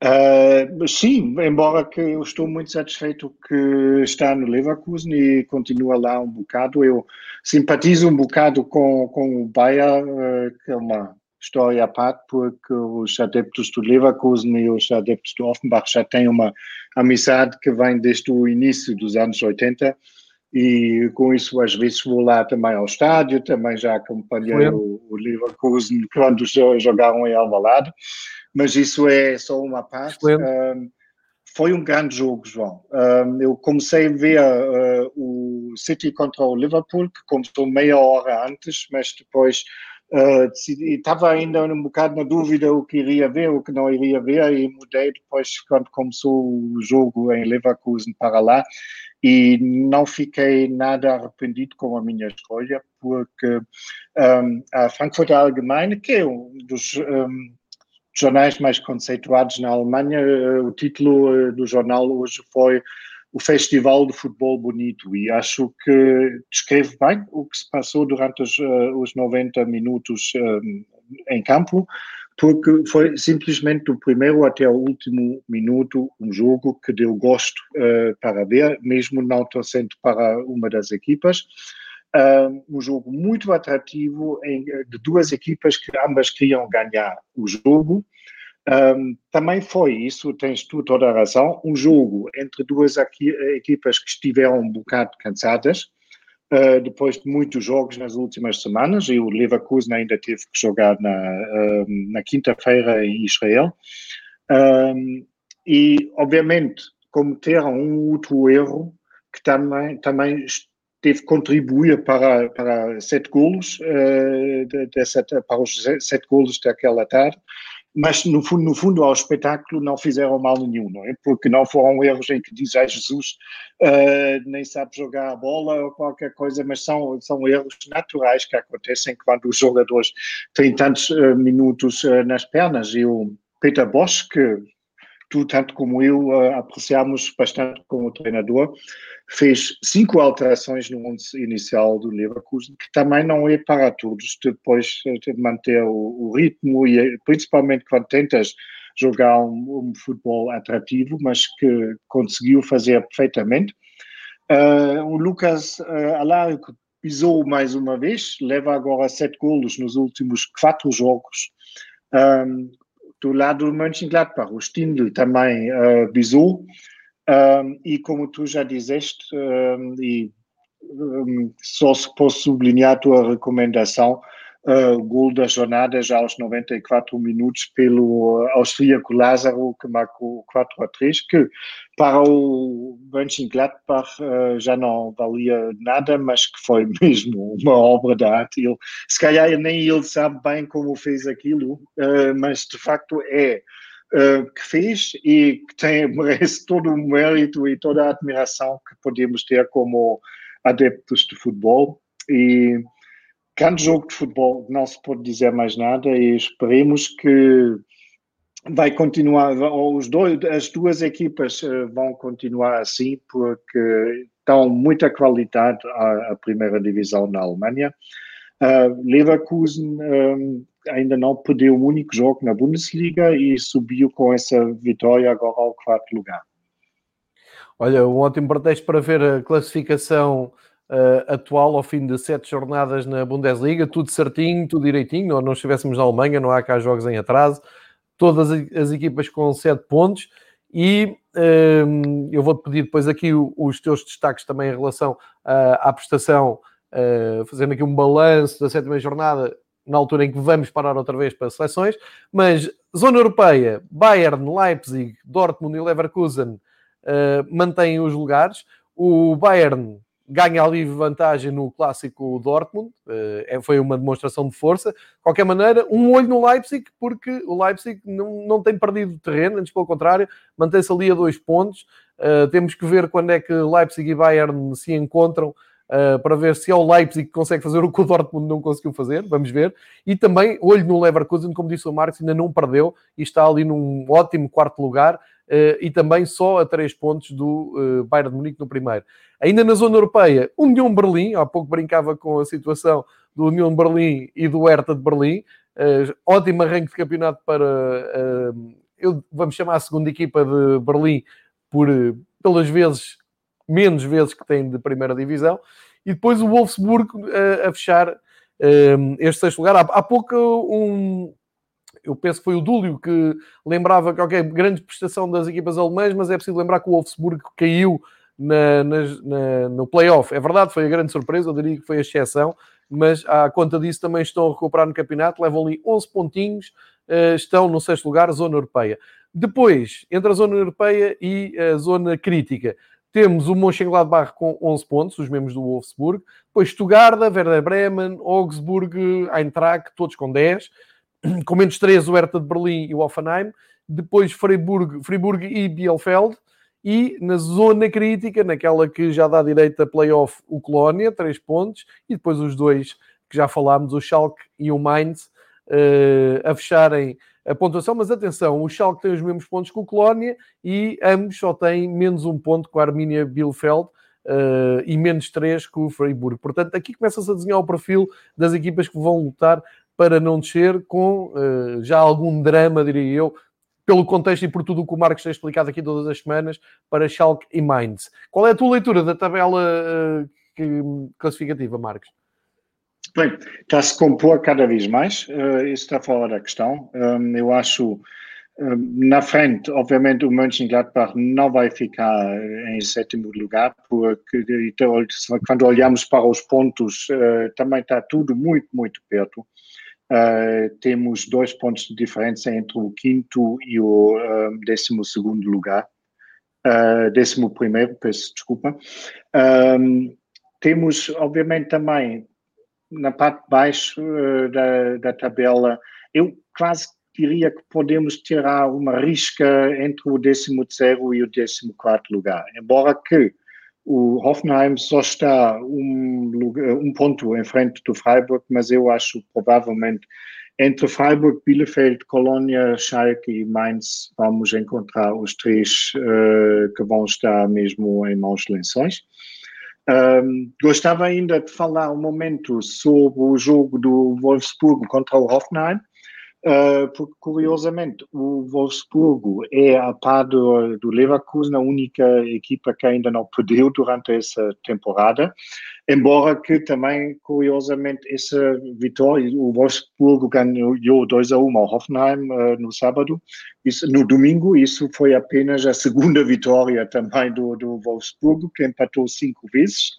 [SPEAKER 2] Uh, sim, embora que eu estou muito satisfeito que está no Leverkusen e continua lá um bocado. Eu simpatizo um bocado com, com o Bayern, uh, que é uma história à parte, porque os adeptos do Leverkusen e os adeptos do Offenbach já têm uma amizade que vem desde o início dos anos 80 e com isso às vezes vou lá também ao estádio, também já acompanhei o, o Leverkusen quando jogaram em Alvalade, mas isso é só uma parte. Um, foi um grande jogo, João. Um, eu comecei a ver uh, o City contra o Liverpool, que começou meia hora antes, mas depois uh, estava ainda um bocado na dúvida o que iria ver, o que não iria ver, e mudei depois quando começou o jogo em Leverkusen para lá e não fiquei nada arrependido com a minha escolha, porque um, a Frankfurter Allgemeine, que é um dos jornais mais conceituados na Alemanha, uh, o título uh, do jornal hoje foi o Festival de Futebol Bonito e acho que descreve bem o que se passou durante os, uh, os 90 minutos em campo porque foi simplesmente do primeiro até o último minuto um jogo que deu gosto uh, para ver, mesmo não torcendo para uma das equipas. Um jogo muito atrativo em, de duas equipas que ambas queriam ganhar o jogo. Um, também foi, isso tens tu toda a razão, um jogo entre duas equipas que estiveram um bocado cansadas, Uh, depois de muitos jogos nas últimas semanas, e o Leverkusen ainda teve que jogar na, uh, na quinta-feira em Israel. Um, e, obviamente, cometeram um outro erro que também, também teve que contribuir para, para sete golos, uh, de, de sete, para os sete golos daquela tarde, mas no fundo, no fundo ao espetáculo não fizeram mal nenhum, não é? Porque não foram erros em que diz, ah, Jesus uh, nem sabe jogar a bola ou qualquer coisa, mas são, são erros naturais que acontecem quando os jogadores têm tantos uh, minutos uh, nas pernas. E o Peter Bosch, que tu, tanto como eu, apreciamos bastante como treinador, fez cinco alterações no onde inicial do Leverkusen, que também não é para todos, depois de manter o, o ritmo e principalmente quando tentas jogar um, um, futebol atrativo, mas que conseguiu fazer perfeitamente. Uh, o Lucas uh, pisou mais uma vez, leva agora sete golos nos últimos quatro jogos. Um, do lado do Mönchengladbach, o Stindl também uh, pisou. Um, e como tu já disseste, um, e um, só se posso sublinhar a tua recomendação, uh, gol da jornada já aos 94 minutos pelo austríaco Lázaro, que marcou 4 a 3, que para o Mönchengladbach uh, já não valia nada, mas que foi mesmo uma obra de arte. Ele, se calhar nem ele sabe bem como fez aquilo, uh, mas de facto é uh, que fez e que tem, merece todo o mérito e toda a admiração que podemos ter como adeptos de futebol. E grande jogo de futebol, não se pode dizer mais nada e esperemos que vai continuar, os dois, as duas equipas uh, vão continuar assim porque dão muita qualidade à, primeira divisão na Alemanha. Uh, Leverkusen um, ainda não perdeu um único jogo na Bundesliga e subiu com essa vitória agora ao quarto lugar.
[SPEAKER 1] Olha, um ótimo pretexto para ver a classificação uh, atual ao fim de sete jornadas na Bundesliga, tudo certinho, tudo direitinho. Nós não estivéssemos na Alemanha, não há cá jogos em atraso, todas as equipas com sete pontos. E uh, eu vou-te pedir depois aqui os teus destaques também em relação uh, à prestação, uh, fazendo aqui um balanço da sétima jornada na altura em que vamos parar outra vez para seleções, mas zona europeia, Bayern, Leipzig, Dortmund e Leverkusen uh, mantêm os lugares. O Bayern ganha ali vantagem no clássico Dortmund, uh, foi uma demonstração de força. De qualquer maneira, um olho no Leipzig, porque o Leipzig não, não tem perdido terreno, antes pelo contrário, mantém-se ali a dois pontos. Uh, temos que ver quando é que Leipzig e Bayern se encontram uh, para ver se é o Leipzig que consegue fazer o que o Dortmund não conseguiu fazer, vamos ver. E também, olho no Leverkusen, como disse o Marcos, ainda não perdeu e está ali num ótimo quarto lugar. Uh, e também só a três pontos do uh, Bayern de Munique no primeiro. Ainda na zona europeia, União Berlim, há pouco brincava com a situação do União Berlim e do Hertha de Berlim, uh, ótimo arranque de campeonato para, eu, vamos chamar a segunda equipa de Berlim, por, pelas vezes menos vezes que tem de primeira divisão, e depois o Wolfsburg a, a fechar um, este sexto lugar. Há, há pouco um, eu penso que foi o Dúlio que lembrava que, ok, grande prestação das equipas alemãs, mas é preciso lembrar que o Wolfsburg caiu na, na, no playoff. É verdade, foi a grande surpresa, eu diria que foi a exceção, mas à conta disso também estão a recuperar no campeonato, levam ali 11 pontinhos, uh, estão no sexto lugar, zona europeia. Depois, entre a zona europeia e a zona crítica, temos o Mönchengladbach com 11 pontos, os membros do Wolfsburg. Depois Stuttgart, Werder Bremen, Augsburg, Eintracht, todos com 10. Com menos 3, o Hertha de Berlim e o Offenheim. Depois Freiburg, Freiburg e Bielefeld. E na zona crítica, naquela que já dá direito a playoff, o Colónia, 3 pontos. E depois os dois que já falámos, o Schalke e o Mainz, uh, a fecharem a pontuação, mas atenção, o Schalke tem os mesmos pontos que o Colónia e ambos só têm menos um ponto com a Arminia Bielefeld uh, e menos três com o Freiburg. Portanto, aqui começa-se a desenhar o perfil das equipas que vão lutar para não descer com uh, já algum drama, diria eu, pelo contexto e por tudo o que o Marcos tem explicado aqui todas as semanas, para Schalke e Mainz. Qual é a tua leitura da tabela uh, que, classificativa, Marcos?
[SPEAKER 2] Bem, está-se compor cada vez mais, uh, isso está fora da questão. Um, eu acho, um, na frente, obviamente, o Mönchengladbach não vai ficar em sétimo lugar, porque então, quando olhamos para os pontos, uh, também está tudo muito, muito perto. Uh, temos dois pontos de diferença entre o quinto e o um, décimo segundo lugar. Uh, décimo primeiro, peço desculpa. Um, temos, obviamente, também na parte de baixo uh, da, da tabela, eu quase diria que podemos tirar uma risca entre o 13 e o 14 lugar. Embora que o Hoffenheim só está um, um ponto em frente do Freiburg, mas eu acho provavelmente entre Freiburg, Bielefeld, Colônia, Schalke e Mainz vamos encontrar os três uh, que vão estar mesmo em maus lençóis. Um, gostava ainda de falar um momento sobre o jogo do Wolfsburg contra o Hoffenheim, uh, porque curiosamente o Wolfsburgo é a par do, do Leverkusen a única equipa que ainda não perdeu durante essa temporada, embora que também curiosamente essa vitória, o Wolfsburgo ganhou 2 a 1 ao Hoffenheim uh, no sábado, isso, no domingo, isso foi apenas a segunda vitória também do, do Wolfsburgo, que empatou cinco vezes.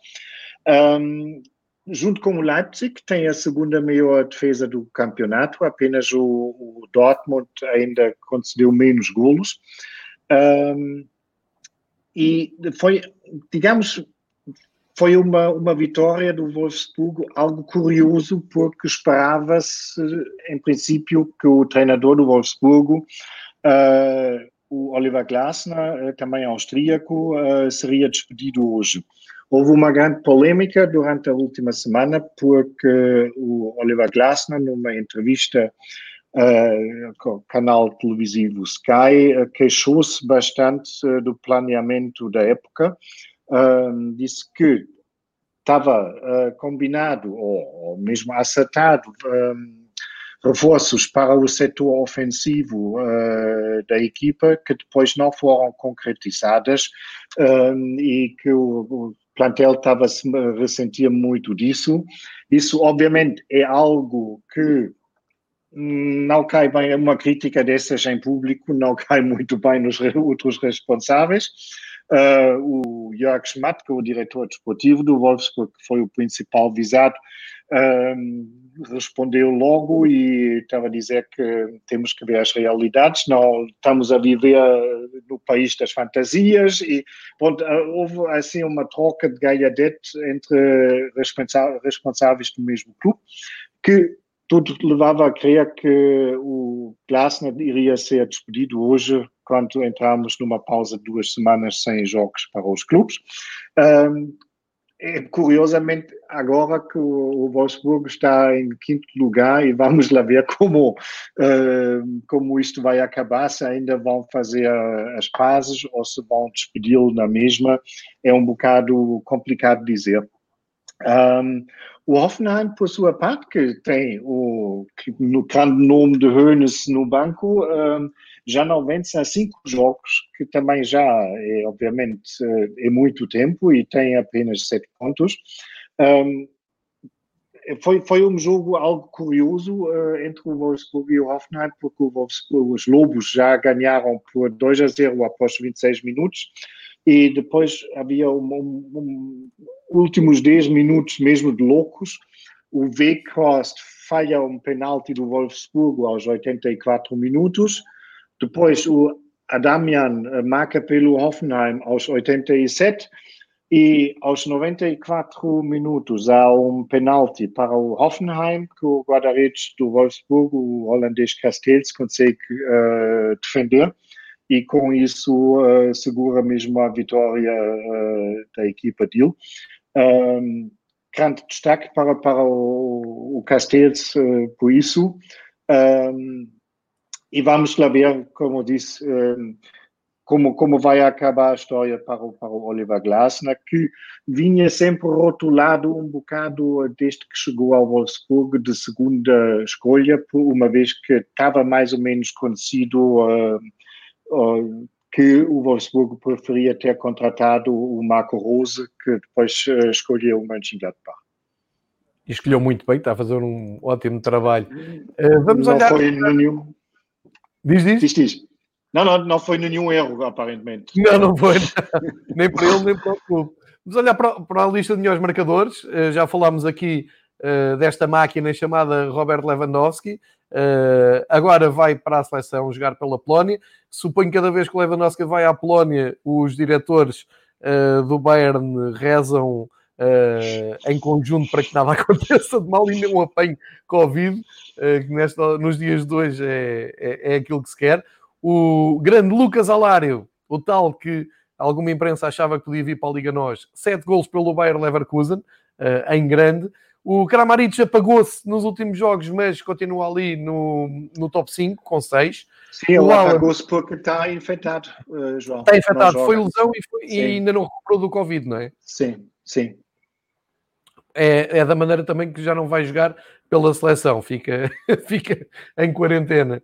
[SPEAKER 2] Um, junto com o Leipzig, tem a segunda maior defesa do campeonato, apenas o, o Dortmund ainda concedeu menos golos. Um, e foi, digamos, foi uma, uma vitória do Wolfsburgo, algo curioso, porque esperava-se, em princípio, que o treinador do Wolfsburgo, uh, o Oliver Glasner, também austríaco, uh, seria despedido hoje. Houve uma grande polêmica durante a última semana porque o Oliver Glasner, numa entrevista uh, com o canal televisivo Sky, uh, queixou-se bastante uh, do planeamento da época. disse que estava combinado ou, ou, mesmo acertado reforços para o setor ofensivo uh, da equipa que depois não foram concretizadas um, e que o plantel estava se ressentia muito disso. Isso, obviamente, é algo que não cai bem, uma crítica dessas em público não cai muito bem nos outros responsáveis. Uh, o Jörg Schmatke, o diretor desportivo do Wolfsburg, que foi o principal visado, uh, respondeu logo e estava a dizer que temos que ver as realidades, não estamos a viver no país das fantasias e pronto, uh, houve assim uma troca de gaiadete entre responsáveis do mesmo clube, que tudo levava a crer que o Glasner iria ser despedido hoje, quando entramos numa pausa de duas semanas sem jogos para os clubes. Um, é, curiosamente, agora que o Wolfsburg está em quinto lugar e vamos lá ver como, uh, como isto vai acabar, se ainda vão fazer as pazes ou se vão despedi-lo na mesma, é um bocado complicado dizer. Um, o Hoffenheim, por sua parte, que tem o grande nome de Hoeneß no banco, já não vence há cinco jogos, que também já é, obviamente, é muito tempo e tem apenas sete pontos. Foi, foi um jogo algo curioso entre o Wolfsburg e o Hoffenheim, porque o os Lobos já ganharam por 2 a 0 após 26 minutos. E depois havia um, um, últimos 10 minutos mesmo de loucos. O Weghorst falha um penalti do Wolfsburgo aos 84 minutos. Depois o Adamian marca pelo Hoffenheim aos 87 e aos 94 minutos há um penalti para o Hoffenheim que o guarda-redes do Wolfsburg, o holandês Castells, consegue uh, defender e com isso uh, segura mesmo a vitória uh, da equipa dele. Um, grande destaque para, para o, o Castells por isso. Um, e vamos lá ver, como disse, como, como vai acabar a história para o, para o Oliver Glasner, que vinha sempre rotulado um bocado desde que chegou ao Wolfsburg de segunda escolha, uma vez que estava mais ou menos conhecido uh, uh, que o Wolfsburg preferia ter contratado o Marco Rose, que depois uh, escolheu o Mönchengladbach.
[SPEAKER 1] Escolheu muito bem, está a fazer um ótimo trabalho. vamos
[SPEAKER 2] Não
[SPEAKER 1] olhar...
[SPEAKER 2] foi nenhum...
[SPEAKER 1] Diz, diz.
[SPEAKER 2] Diz, diz. Não, não, não foi nenhum erro, aparentemente.
[SPEAKER 1] Não, não foi. nem para ele, nem para o clube. Vamos olhar para, para a lista de melhores marcadores. Uh, já falámos aqui desta máquina chamada Robert Lewandowski. Uh, agora vai para a seleção jogar pela Polónia. Suponho que cada vez que o Lewandowski vai à Polónia, os diretores do Bayern rezam em conjunto para que nada aconteça de mal e não apanhe Covid, que nesta, nos dias de hoje é, é, é aquilo que se quer o grande Lucas Alário, o tal que alguma imprensa achava que podia vir para a Liga Nós, sete gols pelo Bayer Leverkusen, uh, em grande. O Kramaric apagou-se nos últimos jogos, mas continua ali no, no top 5, com 6.
[SPEAKER 2] Sim, ele apagou-se porque está infectado, uh, João.
[SPEAKER 1] Está infectado, foi lesão e, foi, e, ainda não recuperou do Covid, não é?
[SPEAKER 2] Sim, sim.
[SPEAKER 1] É, é, da maneira também que já não vai jogar pela seleção, fica, fica em quarentena.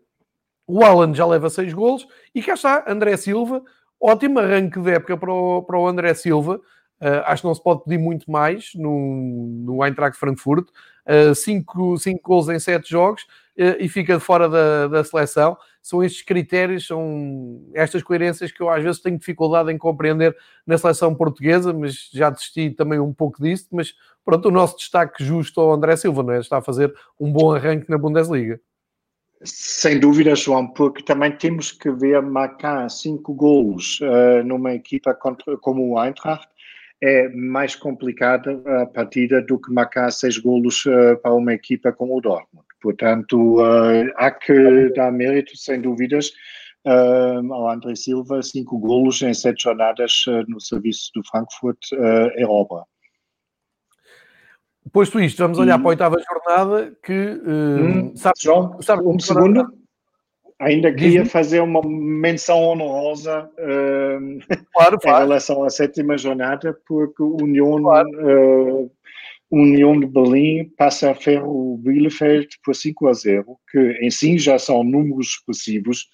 [SPEAKER 1] O Alan já leva 6 golos e cá está André Silva. Ótimo arranque de época para o, para o André Silva. Uh, acho que não se pode pedir muito mais no, no Eintracht Frankfurt. 5 uh, gols em 7 jogos uh, e fica fora da, da seleção. São estes critérios, são estas coerências que eu às vezes tenho dificuldade em compreender na seleção portuguesa, mas já desisti também um pouco disso. Mas pronto, o nosso destaque justo ao André Silva, não é? Está a fazer um bom arranque na Bundesliga.
[SPEAKER 2] Sem dúvida, João, porque também temos que ver marcar cinco golos uh, numa equipa contra, como o Eintracht é mais complicada a partida do que marcar seis golos uh, para uma equipa como o Dortmund. Portanto, uh, há que dar mérito, sem dúvidas, ao André Silva, cinco golos em sete jornadas no serviço do Frankfurt é obra.
[SPEAKER 1] Posto isto, vamos olhar hum. para a oitava jornada que hum,
[SPEAKER 2] sabe, João, sabe um segundo. Ainda queria fazer uma menção honrosa uh, claro, em relação à sétima jornada, porque União, claro. uh, União de Berlim passa a ferro o Bielefeld por 5 a 0, que em si já são números expressivos,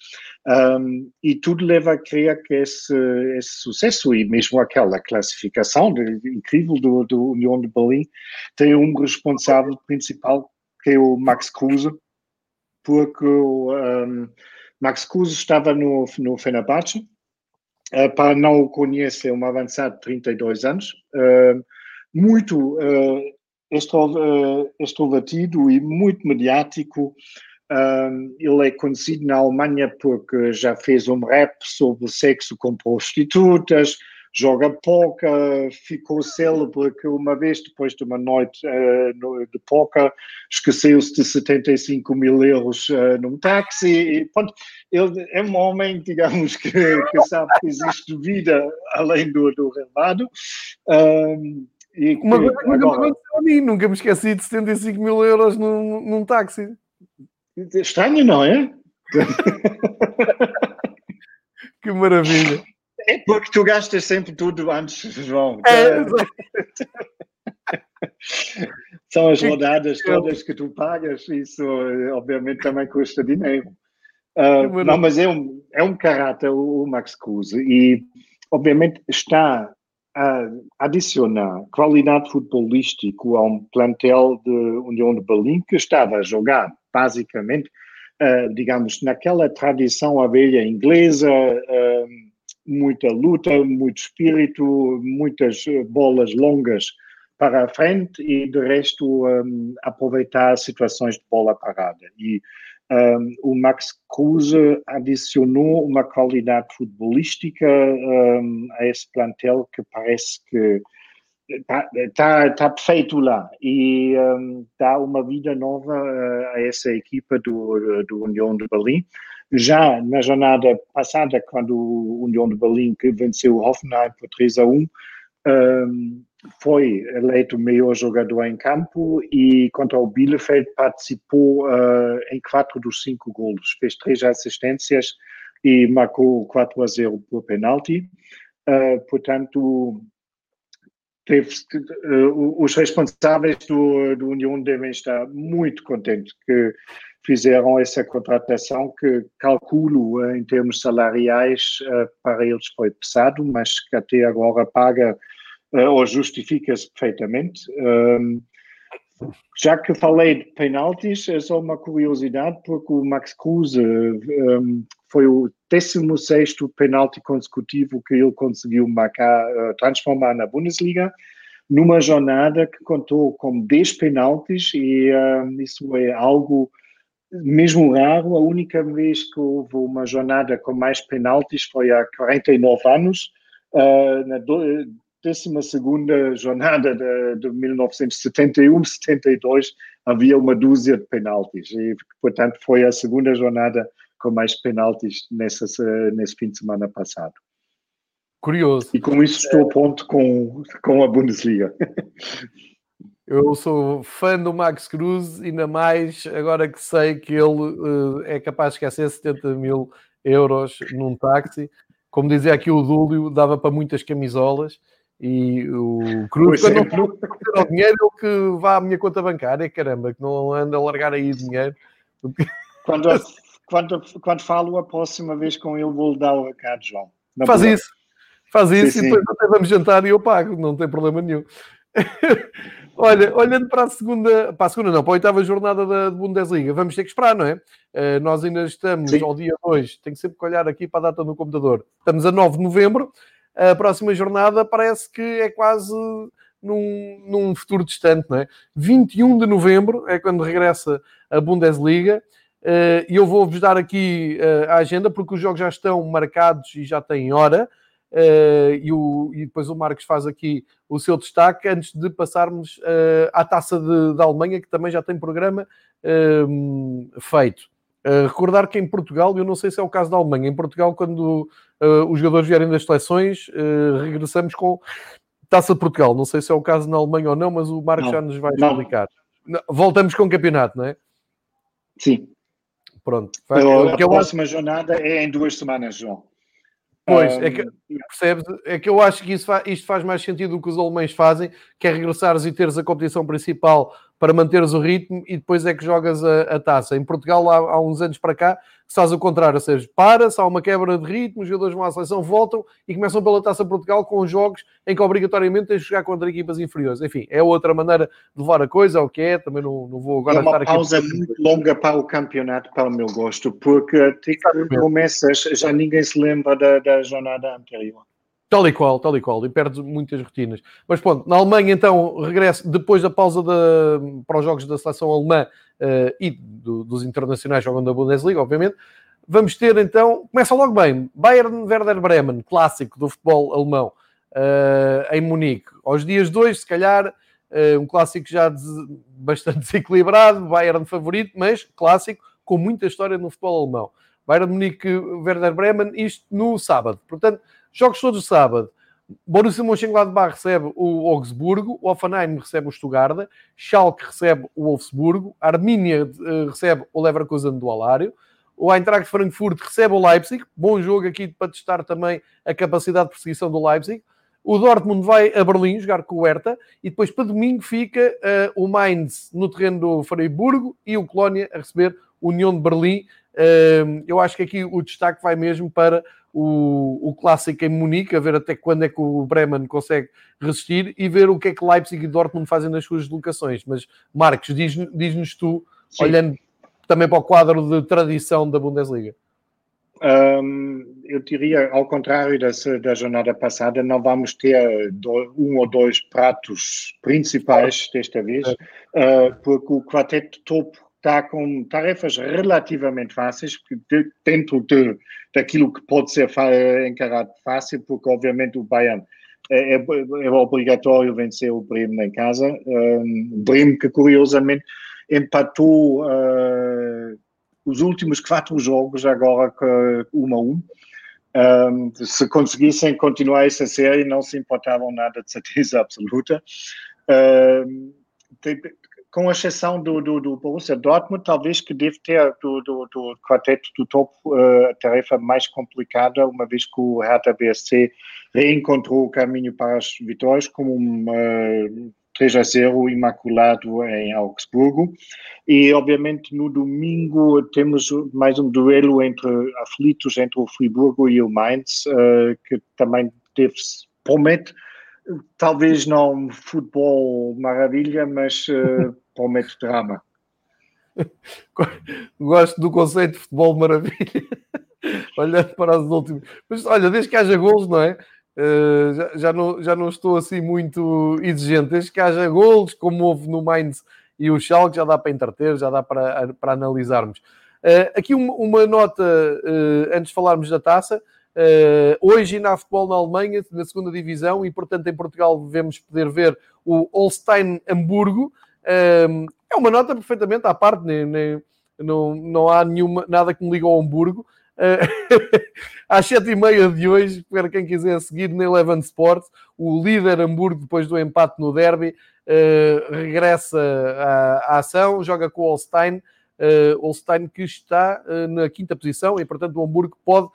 [SPEAKER 2] um, e tudo leva a crer que esse, esse sucesso e mesmo aquela classificação de, incrível do, do União de Berlim tem um responsável principal que é o Max Kruse, porque o um, Max Kruse estava no, no Fenerbahçe, uh, para não o conhecer, é um avançado de 32 anos, uh, muito extrovertido e muito mediático, ele é conhecido na Alemanha porque já fez um rap sobre sexo com prostitutas, joga poker, ficou célebre que uma vez, depois de uma noite uh, de poker, esqueceu-se de 75 mil euros uh, num táxi. E, pronto, ele é um homem, digamos, que, que sabe que existe vida além do, do relevado. Um,
[SPEAKER 1] e que, uma coisa que nunca agora... me aconteceu a mim, nunca me esqueci de 75 mil euros num, num táxi.
[SPEAKER 2] Estranho, não é?
[SPEAKER 1] que maravilha.
[SPEAKER 2] É porque tu gastas sempre tudo antes, João. É, São as rodadas todas que tu pagas, isso obviamente também custa dinheiro. Uh, não, mas é um, é um caráter o, Max Cruz e obviamente está a adicionar qualidade futebolística a um plantel de União de Berlim que estava a jogar basicamente, uh, digamos, naquela tradição abelha inglesa, uh, muita luta, muito espírito, muitas bolas longas para a frente e, de resto, um, aproveitar situações de bola parada. E um, o Max Cruz adicionou uma qualidade futebolística um, a esse plantel que parece que está tá, tá perfeito lá e dá uma vida nova uh, a essa equipa do, do União de Berlim. Já na jornada passada, quando o União de Berlim venceu o Hoffenheim por 3 a 1, um, foi eleito o melhor jogador em campo e contra o Bielefeld participou uh, em quatro dos cinco golos. Fez três assistências e marcou 4 a 0 por penalti. Uh, portanto, teve, os responsáveis do, do União devem estar muito contentes que fizeram essa contratação que calculo em termos salariais para eles foi pesado, mas que até agora paga uh, ou justifica-se perfeitamente. Um, já que falei de penaltis, é só uma curiosidade, porque o Max Cruz um, foi o 16 penalti consecutivo que ele conseguiu marcar, transformar na Bundesliga, numa jornada que contou com 10 penaltis, e um, isso é algo mesmo raro. A única vez que houve uma jornada com mais penaltis foi há 49 anos, uh, na do, 12 jornada de, de 1971-72 havia uma dúzia de penaltis e, portanto, foi a segunda jornada com mais penaltis nessa, nesse fim de semana passado.
[SPEAKER 1] Curioso.
[SPEAKER 2] E com isso estou a ponto com, com a Bundesliga.
[SPEAKER 1] Eu sou fã do Max Cruz, ainda mais agora que sei que ele uh, é capaz de esquecer 70 mil euros num táxi. Como dizia aqui o Dúlio, dava para muitas camisolas e o Cruz, quando é. não o dinheiro, ele que vá à minha conta bancária, caramba, que não anda a largar aí dinheiro.
[SPEAKER 2] Quando, quando, quando falo a próxima vez com ele, vou-lhe dar o recado, João.
[SPEAKER 1] Faz isso, faz isso sim, e depois sim. até vamos jantar e eu pago, não tem problema nenhum. Olha, olhando para a segunda, para a segunda não, para a oitava jornada da Bundesliga, vamos ter que esperar, não é? Uh, nós ainda estamos Sim. ao dia 2, tenho sempre que olhar aqui para a data no computador. Estamos a 9 de novembro, a próxima jornada parece que é quase num, num futuro distante, não é? 21 de novembro é quando regressa a Bundesliga. Eh, e eu vou-vos dar aqui eh, a agenda, porque os jogos já estão marcados e já têm hora. Uh, e, o, e, depois o Marcos faz aqui o seu destaque antes de passarmos uh, à taça de, da Alemanha, que também já tem programa uh, feito. recordar que em Portugal, eu não sei se é o caso da Alemanha, em Portugal, quando os jogadores vierem das seleções, regressamos com taça de Portugal. Não sei se é o caso na Alemanha ou não, mas o Marcos não, já nos vai explicar. Não. Voltamos com o campeonato, não é?
[SPEAKER 2] Sim.
[SPEAKER 1] Pronto.
[SPEAKER 2] a próxima acho... jornada é em duas semanas, João.
[SPEAKER 1] Pois, é que, percebes? É que eu acho que isso faz, isto faz mais sentido do que os alemães fazem, que é regressares e teres a competição principal para manteres o ritmo e depois é que jogas a, a taça. Em Portugal, há, há, uns anos para cá, se faz o contrário, ou seja, para-se, há uma quebra de ritmo, os jogadores vão à seleção, voltam e começam pela taça Portugal com jogos em que obrigatoriamente tens de jogar contra equipas inferiores. Enfim, é outra maneira de levar a coisa, é o que é, também não, não vou agora
[SPEAKER 2] é uma pausa aqui... muito longa para o campeonato, para o meu gosto, porque até que começas, já ninguém se lembra da, da jornada anterior.
[SPEAKER 1] Tal e qual, tal e qual, e perde muitas rotinas. Mas pronto, na Alemanha então regresso depois da pausa para os jogos da seleção alemã uh, e do, dos internacionais jogando da Bundesliga, obviamente. Vamos ter então, começa logo bem, Bayern Werder Bremen, clássico do futebol alemão, uh, em Munique. Aos dias 2, se calhar, uh, um clássico já des, bastante desequilibrado, Bayern favorito, mas clássico com muita história no futebol alemão. Bayern Munique, Werder Bremen, isto no sábado. Portanto, Jogos todos sábado. Borussia Mönchengladbach recebe o Augsburgo, o Offenheim recebe o Stuttgart, Schalke recebe o Wolfsburgo, Armínia uh, recebe o Leverkusen do Alário, o Eintracht Frankfurt recebe o Leipzig, bom jogo aqui para testar também a capacidade de perseguição do Leipzig. O Dortmund vai a Berlim jogar com o Hertha e depois para domingo fica uh, o Mainz no terreno do Freiburgo e o Colónia a receber União de Berlim. Uh, eu acho que aqui o destaque vai mesmo para o, o clássico em Munique, a ver até quando é que o Bremen consegue resistir e ver o que é que Leipzig e Dortmund fazem nas suas deslocações. Mas, Marcos, diz-nos diz tu, Sim. olhando também para o quadro de tradição da Bundesliga.
[SPEAKER 2] Um, eu diria, ao contrário dessa, da jornada passada, não vamos ter do, um ou dois pratos principais desta vez, uh, porque o quarteto topo está com tarefas relativamente fáceis, de, dentro de, daquilo que pode ser encarado fácil, porque obviamente o Bayern é, é, é obrigatório vencer o Bremen em casa. Um, Bremen que curiosamente empatou uh, os últimos quatro jogos agora com uma a um. Um, se conseguissem continuar essa série, não se importavam nada de certeza absoluta. Um, com exceção do, do, do Borussia Dortmund, talvez que deve ter do, do, do quarteto do topo uh, a tarefa mais complicada, uma vez que o Hertha BSC reencontrou o caminho para as vitórias, como um uh, 3 a 0 imaculado em Augsburgo. E, obviamente, no domingo temos mais um duelo entre aflitos entre o Friburgo e o Mainz, uh, que também deve, promete talvez não futebol maravilha, mas uh, promete drama.
[SPEAKER 1] Gosto do conceito de futebol maravilha. Olhando para os últimos. Mas olha, desde que haja gols, não é? Uh, já, já, não, já não estou assim muito exigente. Desde que haja gols, como houve no Mainz e o Schalke, já dá para entreter, já dá para, para analisarmos. Uh, aqui uma, uma nota, uh, antes de falarmos da taça. Hoje na futebol na Alemanha, na segunda divisão, e portanto em Portugal devemos poder ver o Holstein Hamburgo, é uma nota perfeitamente à parte, nem, nem, não, não há nenhuma, nada que me ligue ao Hamburgo. às sete e meia de hoje, para quem quiser seguir na Eleven Sports, o líder Hamburgo, depois do empate no derby, uh, regressa à, à, ação, joga com o Holstein, uh, Holstein que está uh, na quinta posição e, portanto, o Hamburgo pode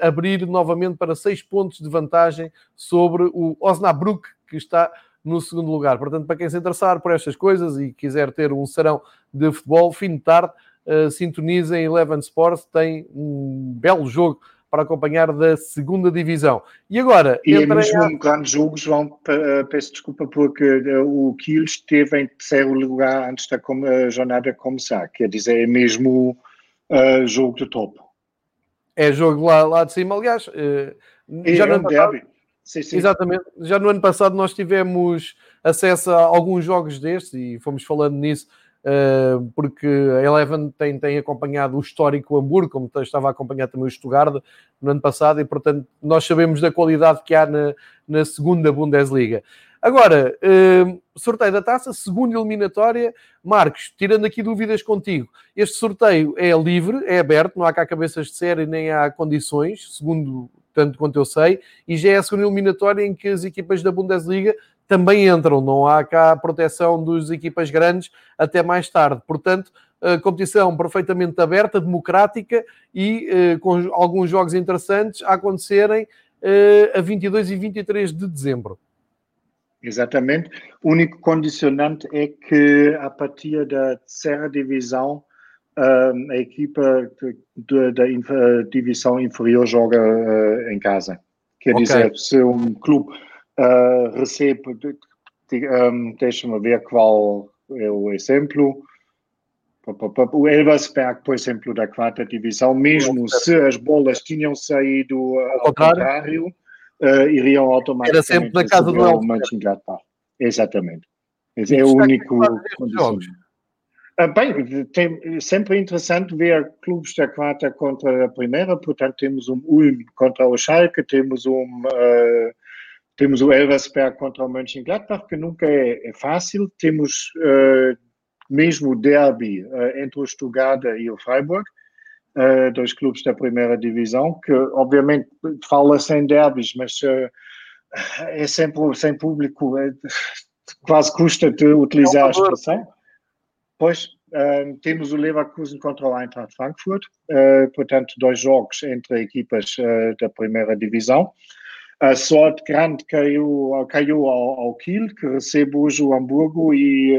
[SPEAKER 1] abrir novamente para seis pontos de vantagem sobre o Osnabrück, que está no segundo lugar. Portanto, para quem se interessar por estas coisas e quiser ter um serão de futebol, fim de tarde, uh, sintonizem Eleven Sports, tem um belo jogo para acompanhar da segunda divisão. E agora...
[SPEAKER 2] E é mesmo a... um grande jogo, João, eh, peço desculpa porque eh, o Kiel esteve em terceiro lugar antes da jornada começar, quer dizer, é mesmo uh, jogo de topo.
[SPEAKER 1] É jogo lá, lá de cima, aliás... Uh,
[SPEAKER 2] já é um derby.
[SPEAKER 1] Sim, sim. Exatamente. Já no ano passado nós tivemos acesso a alguns jogos destes e fomos falando nisso porque a Eleven tem, tem acompanhado o histórico Hamburgo, como estava a acompanhar também o Stuttgart no ano passado e, portanto, nós sabemos da qualidade que há na, na segunda Bundesliga. Agora, uh, sorteio da taça, segunda eliminatória. Marcos, tirando aqui dúvidas contigo, este sorteio é livre, é aberto, não há cá cabeças de série nem há condições, segundo tanto quanto eu sei, e já é a segunda eliminatória em que as equipas da Bundesliga também entram, não há cá proteção das equipas grandes até mais tarde. Portanto, a competição perfeitamente aberta, democrática e uh, com alguns jogos interessantes a acontecerem uh, a 22 e 23 de dezembro.
[SPEAKER 2] Exatamente. O único condicionante é que a partir da terceira divisão a equipa da divisão inferior joga em casa. Quer okay. dizer, se um clube uh, recebe, um, deixa-me ver qual é o exemplo, o Elversberg, por exemplo, da quarta divisão, mesmo se as bolas tinham saído ao contrário, uh, iriam automaticamente
[SPEAKER 1] Era sempre na casa do Elversberg.
[SPEAKER 2] Exatamente. Esse é o único. Ah, bem, tem, sempre interessante ver clubes da quarta contra a primeira, portanto temos um Ulm contra o Schalke, temos um uh, temos o Elversberg contra o Mönchengladbach, que nunca é, é fácil, temos uh, mesmo o derby uh, entre o Stuttgart e o Freiburg, dois clubes da primeira divisão, que obviamente fala-se em derbys, mas é sempre sem público, é, quase custa de utilizar a expressão. Pois, uh, temos o Leverkusen contra o Eintracht Frankfurt, uh, portanto, dois jogos entre equipas uh, da primeira divisão. A sorte grande caiu, caiu ao, ao Kiel, que recebe hoje o Hamburgo e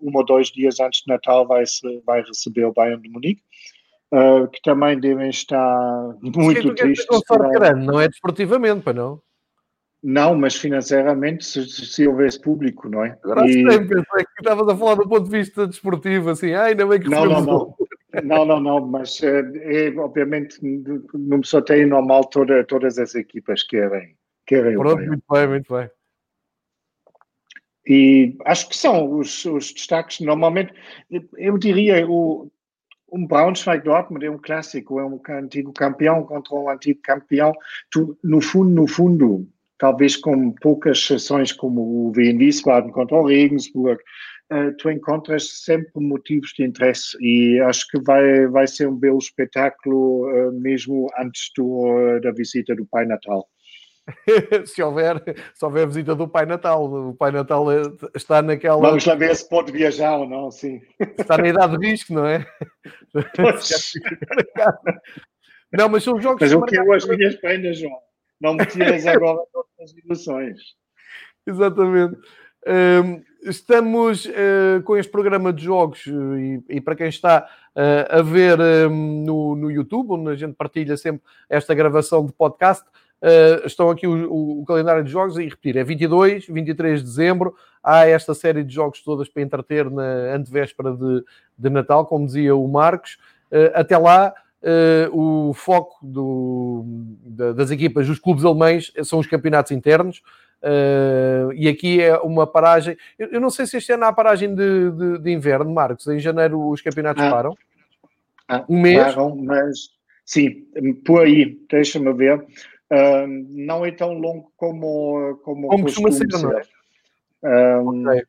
[SPEAKER 2] um ou dois dias antes de Natal vai, vai receber o Bayern de Munique. Uh, que também devem estar muito tristes.
[SPEAKER 1] É sorte grande, não é desportivamente, para não?
[SPEAKER 2] Não, mas financeiramente, se, se houvesse público, não é?
[SPEAKER 1] Agora e... sempre, pensei que estavas a falar do ponto de vista desportivo, assim, ah, ainda bem que
[SPEAKER 2] Não, não, não. Não, não, não, mas é, obviamente no sorteio normal toda, todas as equipas querem, querem
[SPEAKER 1] Pronto, muito bem, muito bem.
[SPEAKER 2] E acho que são os, os destaques. Normalmente, eu diria, o, um Braunschweig Dortmund é um clássico, é um antigo campeão contra um antigo campeão. Tu, no fundo, no fundo, talvez com poucas exceções como o Wien Wiesbaden contra o Regensburg, uh, tu encontras sempre motivos de interesse e acho que vai, vai ser um belo espetáculo uh, mesmo antes do, uh, da visita do Pai Natal.
[SPEAKER 1] se, houver, se houver visita do Pai Natal, o Pai Natal é, está naquela.
[SPEAKER 2] Vamos lá ver se pode viajar ou não, sim.
[SPEAKER 1] Está na idade de risco, não é? não, mas são jogos.
[SPEAKER 2] Mas o que eu as minhas penas, João? Não me tiras agora todas as ilusões.
[SPEAKER 1] Exatamente. Um, estamos uh, com este programa de jogos uh, e, e, para quem está uh, a ver um, no, no YouTube, onde a gente partilha sempre esta gravação de podcast, Uh, estão aqui o, o, o, calendário de jogos e repetir, é 22, 23 de dezembro. Há esta série de jogos todas para entreter na antevéspera de, de Natal, como dizia o Marcos. Uh, até lá, uh, o foco do, da, das equipas dos clubes alemães são os campeonatos internos. e aqui é uma paragem. Eu, eu, não sei se este ano há paragem de, de, de inverno, Marcos. Em janeiro os campeonatos ah, param.
[SPEAKER 2] Ah, um mês. Param, mas sim, por aí, deixa-me ver. Não é tão longo como, como,
[SPEAKER 1] como costuma ser, ser. Não
[SPEAKER 2] é? okay.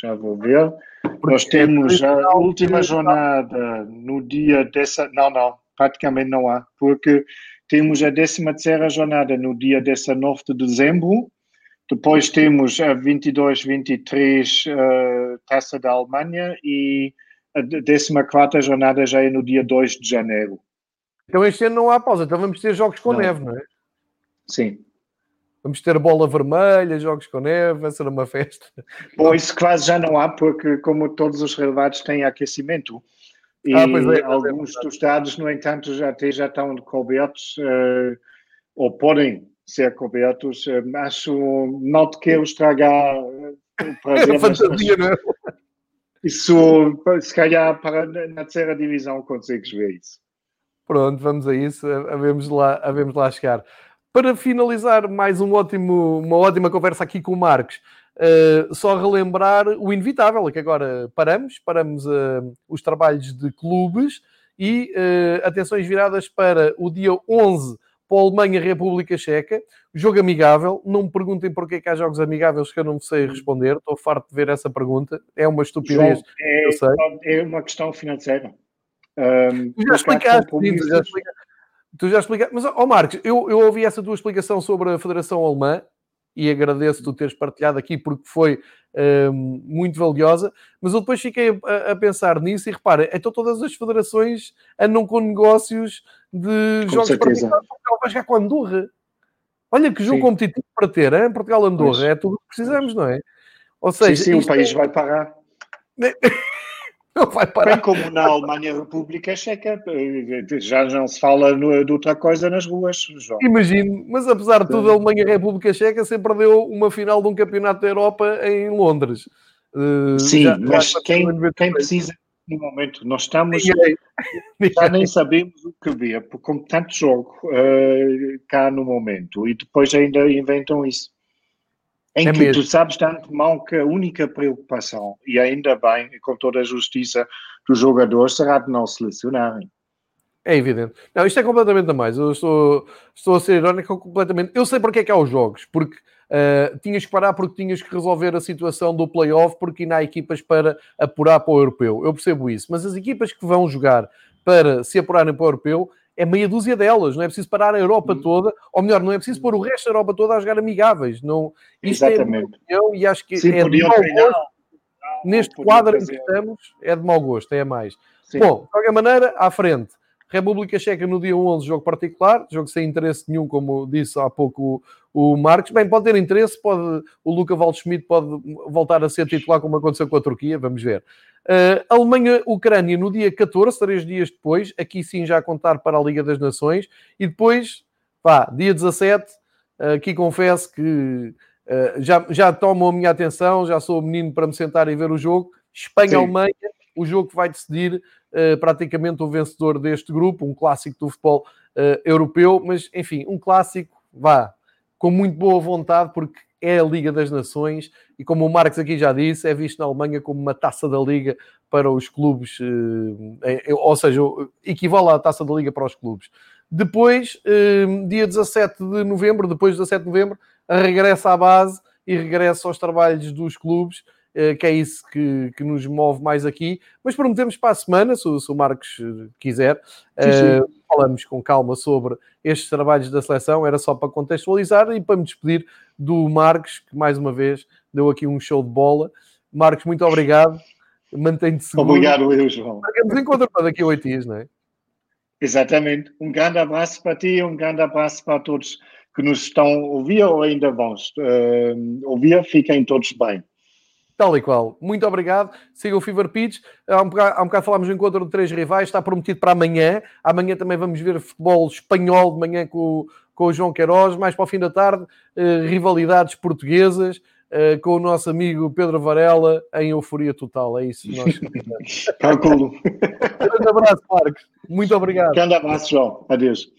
[SPEAKER 2] Já vou ver. Porque Nós temos a última jornada no dia dessa. Não, não, praticamente não há, porque temos a 13 terceira jornada no dia 19 de dezembro. Depois temos a 22, 23 uh, Taça da Alemanha e a 14 jornada já é no dia 2 de janeiro.
[SPEAKER 1] Então este ano não há pausa, então vamos ter jogos com não. neve, não é?
[SPEAKER 2] Sim.
[SPEAKER 1] Vamos ter bola vermelha, jogos com neve, vai ser uma festa.
[SPEAKER 2] Bom, isso quase já não há, porque como todos os relevados têm aquecimento, e ah, é, alguns é dos estados, no entanto, já, até já estão cobertos, uh, ou podem ser cobertos. Uh, acho, não te quero estragar o prazer.
[SPEAKER 1] É fantasia, não é?
[SPEAKER 2] Isso, se calhar, para, na terceira divisão consegues ver isso.
[SPEAKER 1] Pronto, vamos a isso, havemos lá, havemos lá chegar. Para finalizar mais um ótimo, uma ótima conversa aqui com o Marcos, uh, só relembrar o inevitável, é que agora paramos, paramos uh, os trabalhos de clubes e uh, atenções viradas para o dia 11 para a Alemanha República Checa, jogo amigável. Não me perguntem porque é que há jogos amigáveis que eu não sei responder. Estou farto de ver essa pergunta. É uma estupidez. João,
[SPEAKER 2] é,
[SPEAKER 1] eu sei.
[SPEAKER 2] é uma questão financeira.
[SPEAKER 1] Um, tu já explicaste, tu já explicaste. Tu já explicaste. Mas, ó oh Marcos, eu, eu ouvi essa tua explicação sobre a Federação Alemã e agradeço tu teres partilhado aqui porque foi um, muito valiosa, mas eu depois fiquei a, a, pensar nisso e repara, então todas as federações andam com negócios de com jogos
[SPEAKER 2] certeza.
[SPEAKER 1] para vai jogar com Andorra. Olha que jogo sim. competitivo para ter, hein? Portugal-Andorra, é tudo o que precisamos, não é?
[SPEAKER 2] Ou seja, sim, sim o país é... vai pagar.
[SPEAKER 1] Não vai parar.
[SPEAKER 2] Bem como na Alemanha República Checa, já não se fala no, de outra coisa nas ruas. João.
[SPEAKER 1] Imagino, mas apesar de tudo, a Alemanha República Checa sempre deu uma final de um campeonato da Europa em Londres.
[SPEAKER 2] Uh, Sim, já, mas já quem, quem precisa no momento, nós estamos, já nem sabemos o que ver, porque como tanto jogo uh, cá no momento, e depois ainda inventam isso. Em é que mesmo. tu sabes de antemão que a única preocupação, e ainda bem, com toda a justiça do jogador, será de não selecionarem.
[SPEAKER 1] É evidente. Não, isto é completamente a mais. Eu estou, estou a ser irónico completamente. Eu sei porque é que há os jogos, porque uh, tinhas que parar porque tinhas que resolver a situação do playoff, porque ainda há equipas para apurar para o europeu. Eu percebo isso. Mas as equipas que vão jogar para se apurarem para o europeu é meia dúzia delas, não é preciso parar a Europa uhum. toda, ou melhor, não é preciso pôr o resto da Europa toda a jogar amigáveis. Não,
[SPEAKER 2] isto é Exatamente.
[SPEAKER 1] é opinião, e acho que Sim, é de mau gosto. Neste quadro em que estamos, é de mau gosto, é mais. Sim. Bom, de qualquer maneira, à frente. República Checa no dia 11, jogo particular, jogo sem interesse nenhum, como disse há pouco o, o Marcos. Bem, pode ter interesse, pode, o Luca Waldschmidt pode voltar a ser titular, como aconteceu com a Turquia, vamos ver. Uh, Alemanha-Ucrânia no dia 14, três dias depois, aqui sim já a contar para a Liga das Nações, e depois, pá, dia 17, aqui confesso que uh, já, já tomam a minha atenção, já sou o menino para me sentar e ver o jogo. Espanha-Alemanha, o jogo que vai decidir uh, praticamente o vencedor deste grupo, um clássico do futebol uh, europeu, mas enfim, um clássico, vá, com muito boa vontade, porque é a Liga das Nações e, como o Marcos aqui já disse, é visto na Alemanha como uma taça da Liga para os clubes, uh, ou seja, equivale à taça da Liga para os clubes. Depois, dia 17 de novembro, depois de 17 de novembro, regressa à base e regressa aos trabalhos dos clubes eh, que é isso que, que nos move mais aqui. Mas prometemos para a semana, se, se o Marcos eh, quiser, sim, sim. Uh, falamos com calma sobre estes trabalhos da seleção. Era só para contextualizar e para me despedir do Marcos, que mais uma vez deu aqui um show de bola. Marcos, muito obrigado. Mantém-te seguro.
[SPEAKER 2] Obrigado, eu, João.
[SPEAKER 1] Encontro para daqui a oito dias, não é?
[SPEAKER 2] Exatamente. Um grande abraço para ti, um grande abraço para todos que nos estão a ouvir ou ainda vão uh, ouvir. Fiquem todos bem.
[SPEAKER 1] Tal e qual. Muito obrigado. Sigam o Fever Pitch. Há um, bocado, há um bocado falámos do encontro de três rivais. Está prometido para amanhã. Amanhã também vamos ver futebol espanhol de manhã com, com o João Queiroz. Mais para o fim da tarde, eh, rivalidades portuguesas eh, com o nosso amigo Pedro Varela em euforia total. É isso que nós
[SPEAKER 2] Calculo.
[SPEAKER 1] Um grande abraço, Marcos. Muito obrigado.
[SPEAKER 2] Grande abraço, João. Adeus.